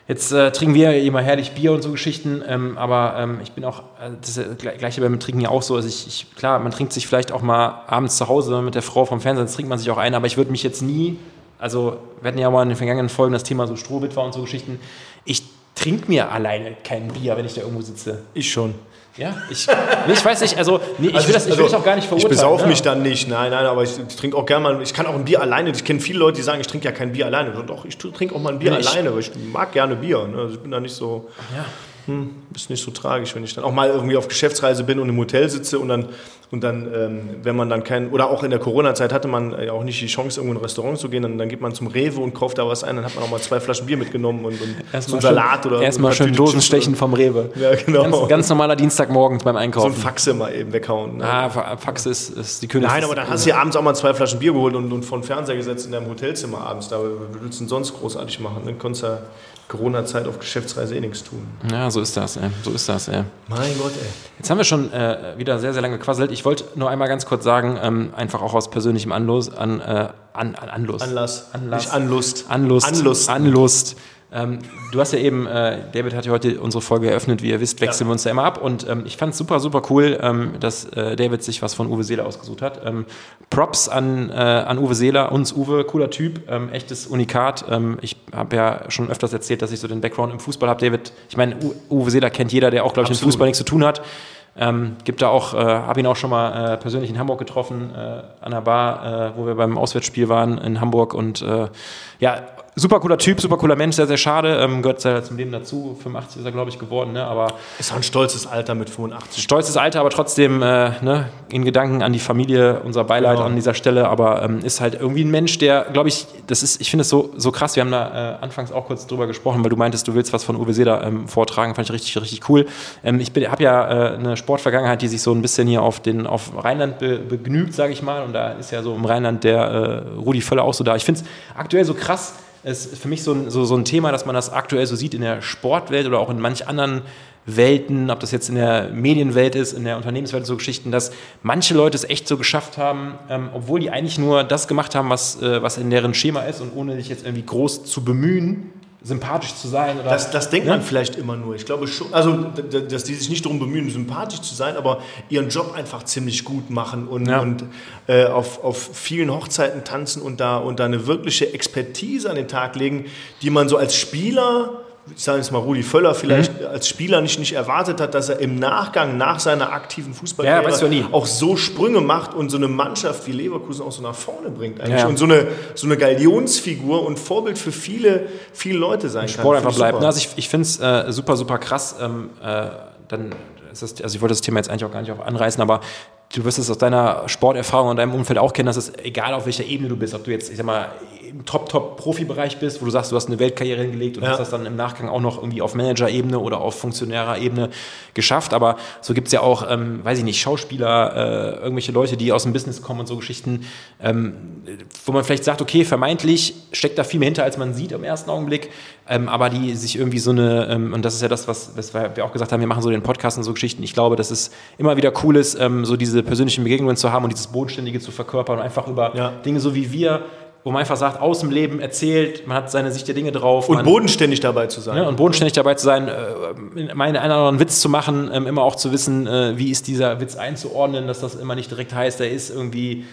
Jetzt äh, trinken wir immer herrlich Bier und so Geschichten, ähm, aber ähm, ich bin auch, äh, das ist das Gleiche beim Trinken ja auch so. Also ich, ich, klar, man trinkt sich vielleicht auch mal abends zu Hause mit der Frau vom Fernsehen, trinkt man sich auch ein, aber ich würde mich jetzt nie, also wir hatten ja mal in den vergangenen Folgen das Thema so Strohwitwer und so Geschichten. Ich trinke mir alleine kein Bier, wenn ich da irgendwo sitze. Ich schon. Ja, ich, nee, ich weiß nicht, also nee, ich, also will das, ich will also, das auch gar nicht verurteilen. Ich besaufe ja. mich dann nicht, nein, nein, aber ich, ich trinke auch gerne mal, ich kann auch ein Bier alleine, ich kenne viele Leute, die sagen, ich trinke ja kein Bier alleine. Doch, ich trinke auch mal ein Bier nee, alleine, weil ich mag gerne Bier. Ne? Also ich bin da nicht so... Ja hm, ist nicht so tragisch, wenn ich dann auch mal irgendwie auf Geschäftsreise bin und im Hotel sitze und dann, und dann ähm, wenn man dann kein, oder auch in der Corona-Zeit hatte man ja auch nicht die Chance, irgendwo in ein Restaurant zu gehen, dann, dann geht man zum Rewe und kauft da was ein, dann hat man auch mal zwei Flaschen Bier mitgenommen und, und so einen Salat schön, oder Erstmal schön Dosenstechen vom Rewe. <laughs> Ja, genau. Ganz, ganz, normaler Dienstagmorgen beim Einkaufen. So ein Faxe mal eben weghauen. Ne? Ah, Faxe ist, ist die Königin. Nein, aber dann hast du ja abends auch mal zwei Flaschen Bier geholt und, und vor den Fernseher gesetzt in deinem Hotelzimmer abends. Da willst du denn sonst großartig machen? Dann konntest du ja Corona-Zeit auf Geschäftsreise eh nichts tun. Ja, so ist das, ey. So ist das, ey. Mein Gott, ey. Jetzt haben wir schon äh, wieder sehr, sehr lange gequasselt. Ich wollte nur einmal ganz kurz sagen, ähm, einfach auch aus persönlichem Anlos, an, äh, an, an Anlust. Anlass. Anlass. Nicht Anlust. Anlust. Anlust. Anlust. Ähm, du hast ja eben, äh, David hat ja heute unsere Folge eröffnet, wie ihr wisst, wechseln ja. wir uns da immer ab und ähm, ich fand es super, super cool, ähm, dass äh, David sich was von Uwe Seeler ausgesucht hat. Ähm, Props an, äh, an Uwe Seeler, uns Uwe, cooler Typ, ähm, echtes Unikat. Ähm, ich habe ja schon öfters erzählt, dass ich so den Background im Fußball habe. David, ich meine, Uwe Seeler kennt jeder, der auch, glaube ich, mit Fußball nichts zu tun hat. Ähm, gibt da auch, äh, habe ihn auch schon mal äh, persönlich in Hamburg getroffen, äh, an der Bar, äh, wo wir beim Auswärtsspiel waren in Hamburg und äh, ja, super cooler Typ, super cooler Mensch, sehr, sehr schade. Ähm, gehört sehr zum Leben dazu. 85 ist er, glaube ich, geworden. Ne? Aber ist auch ein stolzes Alter mit 85. Stolzes Alter, aber trotzdem äh, ne, in Gedanken an die Familie, unser Beileid genau. an dieser Stelle. Aber ähm, ist halt irgendwie ein Mensch, der, glaube ich, das ist, ich finde es so, so krass. Wir haben da äh, anfangs auch kurz drüber gesprochen, weil du meintest, du willst was von Uwe Seeler ähm, vortragen. Fand ich richtig, richtig cool. Ähm, ich habe ja äh, eine Sportvergangenheit, die sich so ein bisschen hier auf, den, auf Rheinland be, begnügt, sage ich mal. Und da ist ja so im Rheinland der äh, Rudi Völler auch so da. Ich finde es aktuell so krass ist für mich so ein, so, so ein Thema, dass man das aktuell so sieht in der Sportwelt oder auch in manch anderen Welten, ob das jetzt in der Medienwelt ist, in der Unternehmenswelt, so Geschichten, dass manche Leute es echt so geschafft haben, ähm, obwohl die eigentlich nur das gemacht haben, was, äh, was in deren Schema ist und ohne sich jetzt irgendwie groß zu bemühen, sympathisch zu sein. Oder, das, das denkt ne? man vielleicht immer nur. Ich glaube schon, also dass die sich nicht darum bemühen, sympathisch zu sein, aber ihren Job einfach ziemlich gut machen und, ja. und äh, auf, auf vielen Hochzeiten tanzen und da, und da eine wirkliche Expertise an den Tag legen, die man so als Spieler ich sage jetzt mal Rudi Völler vielleicht mhm. als Spieler nicht, nicht erwartet hat, dass er im Nachgang nach seiner aktiven Fußballkarriere ja, auch so Sprünge macht und so eine Mannschaft wie Leverkusen auch so nach vorne bringt eigentlich ja. und so eine, so eine Galionsfigur und Vorbild für viele, viele Leute sein Sport kann. Sport einfach bleibt. Also ich, ich finde es äh, super, super krass. Ähm, äh, dann ist das, also ich wollte das Thema jetzt eigentlich auch gar nicht anreißen, aber du wirst es aus deiner Sporterfahrung und deinem Umfeld auch kennen, dass es egal auf welcher Ebene du bist, ob du jetzt, ich sag mal, im Top-Top-Profibereich bist, wo du sagst, du hast eine Weltkarriere hingelegt und ja. hast das dann im Nachgang auch noch irgendwie auf Manager-Ebene oder auf funktionärer Ebene geschafft. Aber so gibt es ja auch, ähm, weiß ich nicht, Schauspieler, äh, irgendwelche Leute, die aus dem Business kommen und so Geschichten, ähm, wo man vielleicht sagt, okay, vermeintlich steckt da viel mehr hinter, als man sieht im ersten Augenblick, ähm, aber die sich irgendwie so eine, ähm, und das ist ja das, was, was wir auch gesagt haben, wir machen so den Podcast und so Geschichten. Ich glaube, dass es immer wieder cool ist, ähm, so diese persönlichen Begegnungen zu haben und dieses Bodenständige zu verkörpern und einfach über ja. Dinge so wie wir wo man einfach sagt, aus dem Leben erzählt, man hat seine Sicht der Dinge drauf. Und man, bodenständig dabei zu sein. Ja, und bodenständig dabei zu sein, äh, meinen einen oder anderen Witz zu machen, ähm, immer auch zu wissen, äh, wie ist dieser Witz einzuordnen, dass das immer nicht direkt heißt, er ist irgendwie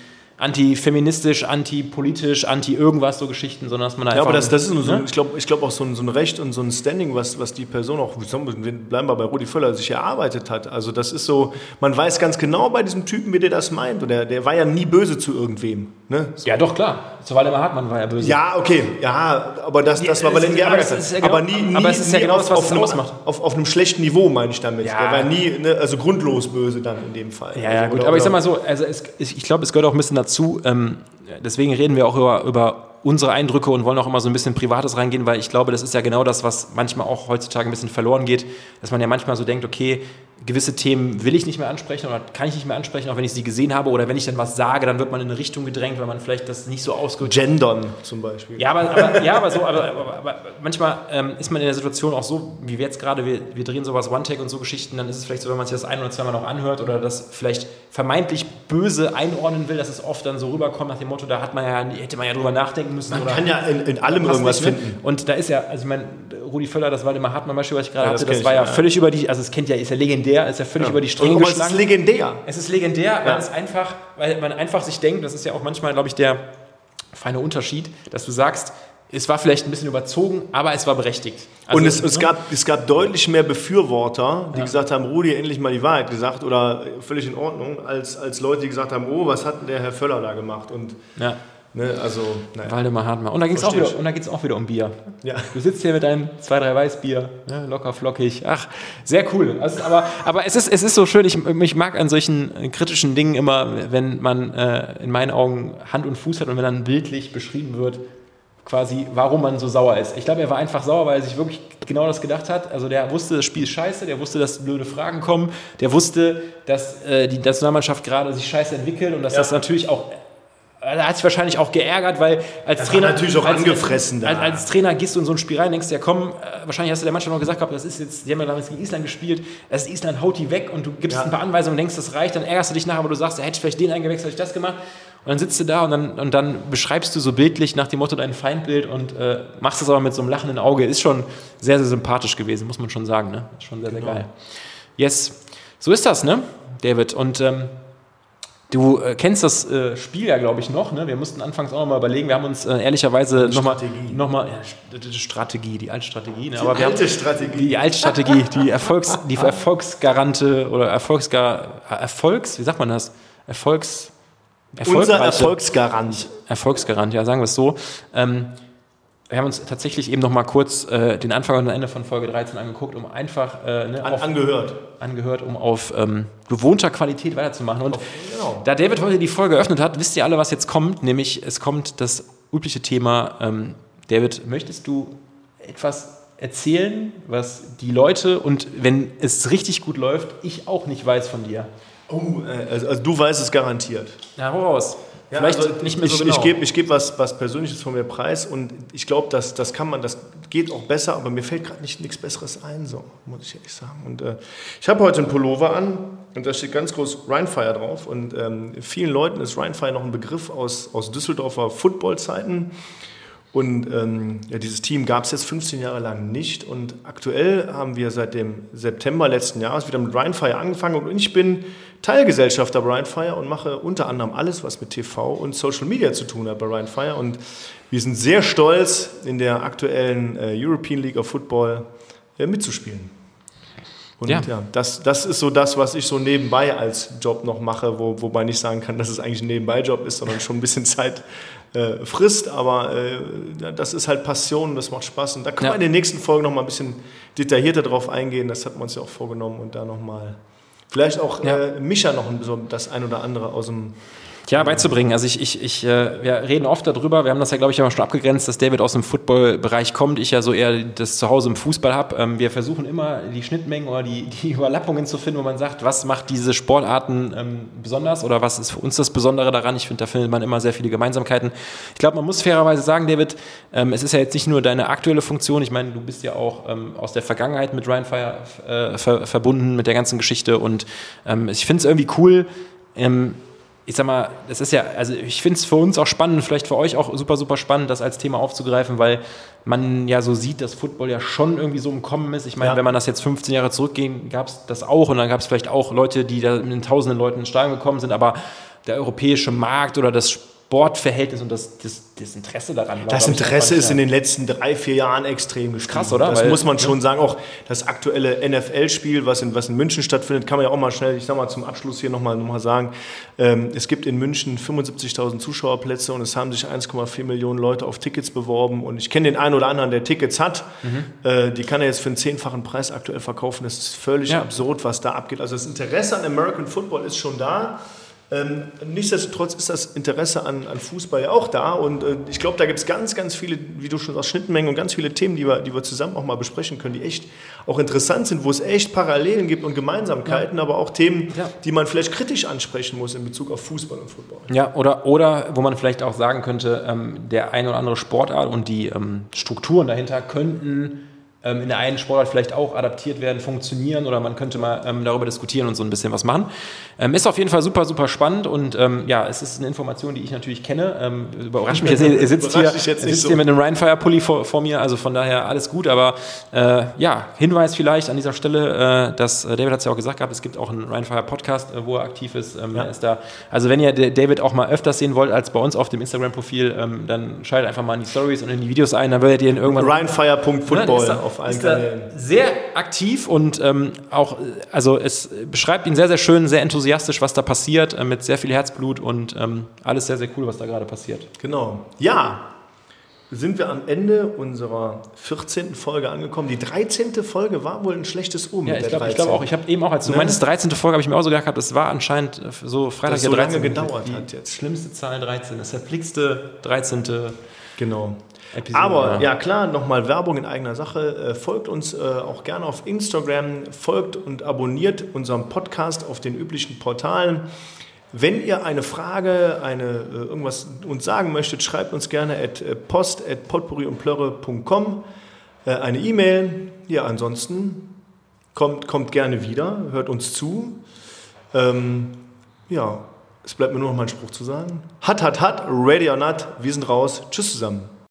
antifeministisch, antipolitisch, anti-irgendwas, so Geschichten, sondern dass man da Ja, aber das, das ist so, ne? ich glaube ich glaub auch so ein, so ein Recht und so ein Standing, was, was die Person auch, bleiben wir bei Rudi Völler, sich erarbeitet hat. Also das ist so, man weiß ganz genau bei diesem Typen, wie der das meint. Und der, der war ja nie böse zu irgendwem. Ne? So. Ja, doch, klar. Zu Waldemar Hartmann war ja böse. Ja, okay, ja, aber das, das war, er ihn geärgert genau, aber nie, nie, aber es ist ja genau auf, das, was auf, einem, auf, auf, einem schlechten Niveau, meine ich damit. Ja. Der war nie, ne, also grundlos böse dann in dem Fall. Ja, ja also, gut, oder, aber ich sag mal so, also es, ich glaube, es gehört auch ein bisschen dazu, ähm, deswegen reden wir auch über, über unsere Eindrücke und wollen auch immer so ein bisschen Privates reingehen, weil ich glaube, das ist ja genau das, was manchmal auch heutzutage ein bisschen verloren geht, dass man ja manchmal so denkt, okay, gewisse Themen will ich nicht mehr ansprechen oder kann ich nicht mehr ansprechen, auch wenn ich sie gesehen habe oder wenn ich dann was sage, dann wird man in eine Richtung gedrängt, weil man vielleicht das nicht so ausgeht. Gendern zum Beispiel. Ja, aber, aber ja, aber so, aber, aber, aber manchmal ähm, ist man in der Situation auch so, wie wir jetzt gerade, wir, wir drehen sowas One-Take und so Geschichten, dann ist es vielleicht so, wenn man sich das ein oder zweimal noch anhört oder das vielleicht vermeintlich böse einordnen will, dass es oft dann so rüberkommt nach dem Motto, da hat man ja, hätte man ja drüber nachdenken müssen. Man kann ja in, in allem irgendwas nicht, finden. Und da ist ja, also ich meine, Rudi Völler, das war immer Hartmann Beispiel, was ich gerade ja, hatte, das, das war ja, ja, völlig über die, also es kennt ja, ist ja legendär, ist ja völlig über die Stränge geschlagen. Es ist legendär. Es ist legendär, weil es einfach, weil man einfach sich denkt, das ist ja auch manchmal, glaube ich, der feine Unterschied, dass du sagst, es war vielleicht ein bisschen überzogen, aber es war berechtigt. Also, und es, es, ne? gab, es gab deutlich mehr Befürworter, die ja. gesagt haben, Rudi, endlich mal die Wahrheit gesagt oder völlig in Ordnung, als, als Leute, die gesagt haben, oh, was hat denn der Herr Völler da gemacht? Und ja. Ne, also, naja. Waldemar Hartmann. Und da geht es auch, wieder, auch wieder um Bier. Ja. Du sitzt hier mit deinem zwei, drei Weißbier, ne, locker flockig. Ach, sehr cool. Also, aber aber es, ist, es ist so schön, ich, ich mag an solchen kritischen Dingen immer, wenn man äh, in meinen Augen Hand und Fuß hat und wenn dann bildlich beschrieben wird, quasi, warum man so sauer ist. Ich glaube, er war einfach sauer, weil er sich wirklich genau das gedacht hat. Also der wusste, das Spiel ist scheiße, der wusste, dass blöde Fragen kommen, der wusste, dass äh, die Nationalmannschaft gerade sich scheiße entwickelt und dass ja. das natürlich auch er hat sich wahrscheinlich auch geärgert, weil als das Trainer. natürlich auch als, angefressen als, als, als, Trainer gehst du in so ein Spiel rein, denkst ja, komm, äh, wahrscheinlich hast du der Mannschaft noch gesagt, das ist jetzt, die haben ja damals gegen Island gespielt, das ist Island, haut die weg und du gibst ja. ein paar Anweisungen und denkst, das reicht, dann ärgerst du dich nachher, aber du sagst, er hätte vielleicht den eingewechselt, hätte ich das gemacht. Und dann sitzt du da und dann, und dann beschreibst du so bildlich nach dem Motto dein Feindbild und äh, machst das aber mit so einem lachenden Auge. Ist schon sehr, sehr sympathisch gewesen, muss man schon sagen. Ne? Ist schon sehr, genau. sehr geil. Yes. So ist das, ne, David? Und ähm, Du äh, kennst das äh, Spiel ja, glaube ich, noch. Ne? Wir mussten anfangs auch noch mal überlegen. Wir haben uns äh, ehrlicherweise nochmal. Noch mal, ja, die Strategie, die alte Strategie. Ne? Die Aber alte Strategie. Die alte Strategie, die, <laughs> Erfolgs, die Erfolgsgarante oder Erfolgsgar, Erfolgs, wie sagt man das? Erfolgs. Unser Erfolgsgarant. Erfolgsgarant, ja, sagen wir es so. Ähm, wir haben uns tatsächlich eben noch mal kurz äh, den Anfang und das Ende von Folge 13 angeguckt, um einfach äh, ne, An, auf, angehört. angehört, um auf ähm, gewohnter Qualität weiterzumachen. Und genau. da David heute die Folge eröffnet hat, wisst ihr alle, was jetzt kommt, nämlich es kommt das übliche Thema. Ähm, David, möchtest du etwas erzählen, was die Leute und wenn es richtig gut läuft, ich auch nicht weiß von dir? Oh, äh, also, also du weißt es garantiert. Na, raus. Ja, Vielleicht also nicht mehr so ich, genau. Ich gebe ich geb was, was Persönliches von mir preis und ich glaube, das, das kann man, das geht auch besser, aber mir fällt gerade nicht nichts Besseres ein, so muss ich ehrlich sagen. Und äh, ich habe heute einen Pullover an und da steht ganz groß Rheinfire drauf und ähm, vielen Leuten ist Rheinfire noch ein Begriff aus, aus Düsseldorfer Footballzeiten. Und ähm, ja, dieses Team gab es jetzt 15 Jahre lang nicht. Und aktuell haben wir seit dem September letzten Jahres wieder mit Rheinfire angefangen. Und ich bin Teilgesellschafter bei Rheinfire und mache unter anderem alles, was mit TV und Social Media zu tun hat bei Rheinfire. Und wir sind sehr stolz, in der aktuellen äh, European League of Football äh, mitzuspielen. Und ja, ja das, das ist so das, was ich so nebenbei als Job noch mache, wo, wobei ich sagen kann, dass es eigentlich ein Nebenbei-Job ist, sondern schon ein bisschen <laughs> Zeit äh, frisst. Aber äh, das ist halt Passion, das macht Spaß. Und da können ja. wir in den nächsten Folgen noch mal ein bisschen detaillierter drauf eingehen. Das hat man uns ja auch vorgenommen und da noch mal vielleicht auch ja. äh, Micha noch so das ein oder andere aus dem ja, beizubringen. Also ich, ich, ich, äh, wir reden oft darüber, wir haben das ja, glaube ich, auch schon abgegrenzt, dass David aus dem Football-Bereich kommt, ich ja so eher das Zuhause im Fußball habe. Ähm, wir versuchen immer die Schnittmengen oder die, die <laughs> Überlappungen zu finden, wo man sagt, was macht diese Sportarten ähm, besonders oder was ist für uns das Besondere daran? Ich finde, da findet man immer sehr viele Gemeinsamkeiten. Ich glaube, man muss fairerweise sagen, David, ähm, es ist ja jetzt nicht nur deine aktuelle Funktion, ich meine, du bist ja auch aus der Vergangenheit mit Ryan Fire äh, ver verbunden, mit der ganzen Geschichte und ich finde es irgendwie cool, ich sag mal, das ist ja, also ich finde es für uns auch spannend, vielleicht für euch auch super, super spannend, das als Thema aufzugreifen, weil man ja so sieht, dass Football ja schon irgendwie so im Kommen ist. Ich meine, ja. wenn man das jetzt 15 Jahre zurückgehen, gab es das auch und dann gab es vielleicht auch Leute, die da mit tausenden Leuten ins Stadion gekommen sind, aber der europäische Markt oder das Sportverhältnis und das, das, das Interesse daran. War, das Interesse ist in den letzten drei, vier Jahren extrem gestiegen. Krass, oder? Das Weil, muss man schon sagen. Auch das aktuelle NFL-Spiel, was in, was in München stattfindet, kann man ja auch mal schnell, ich sag mal zum Abschluss hier nochmal noch mal sagen. Ähm, es gibt in München 75.000 Zuschauerplätze und es haben sich 1,4 Millionen Leute auf Tickets beworben. Und ich kenne den einen oder anderen, der Tickets hat. Mhm. Äh, die kann er jetzt für einen zehnfachen Preis aktuell verkaufen. Das ist völlig ja. absurd, was da abgeht. Also das Interesse an American Football ist schon da. Ähm, nichtsdestotrotz ist das Interesse an, an, Fußball ja auch da und äh, ich glaube, da gibt es ganz, ganz viele, wie du schon sagst, Schnittmengen und ganz viele Themen, die wir, die wir zusammen auch mal besprechen können, die echt auch interessant sind, wo es echt Parallelen gibt und Gemeinsamkeiten, ja. aber auch Themen, ja. die man vielleicht kritisch ansprechen muss in Bezug auf Fußball und Football. Ja, oder, oder wo man vielleicht auch sagen könnte, ähm, der ein oder andere Sportart und die ähm, Strukturen dahinter könnten ähm, in der einen Sportart vielleicht auch adaptiert werden, funktionieren oder man könnte mal ähm, darüber diskutieren und so ein bisschen was machen. Ähm, ist auf jeden Fall super, super spannend und ähm, ja, es ist eine Information, die ich natürlich kenne. Ähm, überrascht mich jetzt, ihr <laughs> sitzt hier, sitzt so. hier mit einem Rheinfire-Pulli vor, vor, mir, also von daher alles gut, aber äh, ja, Hinweis vielleicht an dieser Stelle, äh, dass äh, David hat es ja auch gesagt gehabt, es gibt auch einen Rheinfire-Podcast, äh, wo er aktiv ist. Ähm, ja. ist da, also wenn ihr David auch mal öfters sehen wollt als bei uns auf dem Instagram-Profil, dann schaltet einfach mal in die Stories und in die Videos ein, dann werdet ihr ihn irgendwann... Rheinfire.football ne, auf allen Kanälen. Sehr aktiv und ähm, auch, also es beschreibt ihn sehr, sehr schön, sehr enthusiastisch, was da passiert, äh, mit sehr viel Herzblut und ähm, alles sehr, sehr cool, was da gerade passiert. Genau. Ja, sind wir am Ende unserer 14. Folge angekommen. Die 13. Folge war wohl ein schlechtes Um. Ja, ich glaube glaub auch. Ich habe eben auch, als du ne? meintest, 13. Folge, habe ich mir auch so gedacht, es war anscheinend äh, so Freitag das so 13. lange gedauert die hat jetzt. Schlimmste Zahl 13, das verflixte 13. Genau. Episode. Aber ja klar, nochmal Werbung in eigener Sache. Äh, folgt uns äh, auch gerne auf Instagram, folgt und abonniert unseren Podcast auf den üblichen Portalen. Wenn ihr eine Frage, eine, äh, irgendwas uns sagen möchtet, schreibt uns gerne at post at potpourriundplörre.com eine E-Mail. Ja, ansonsten kommt, kommt gerne wieder, hört uns zu. Ähm, ja, es bleibt mir nur noch mal ein Spruch zu sagen. Hat, hat, hat, ready or not, wir sind raus. Tschüss zusammen.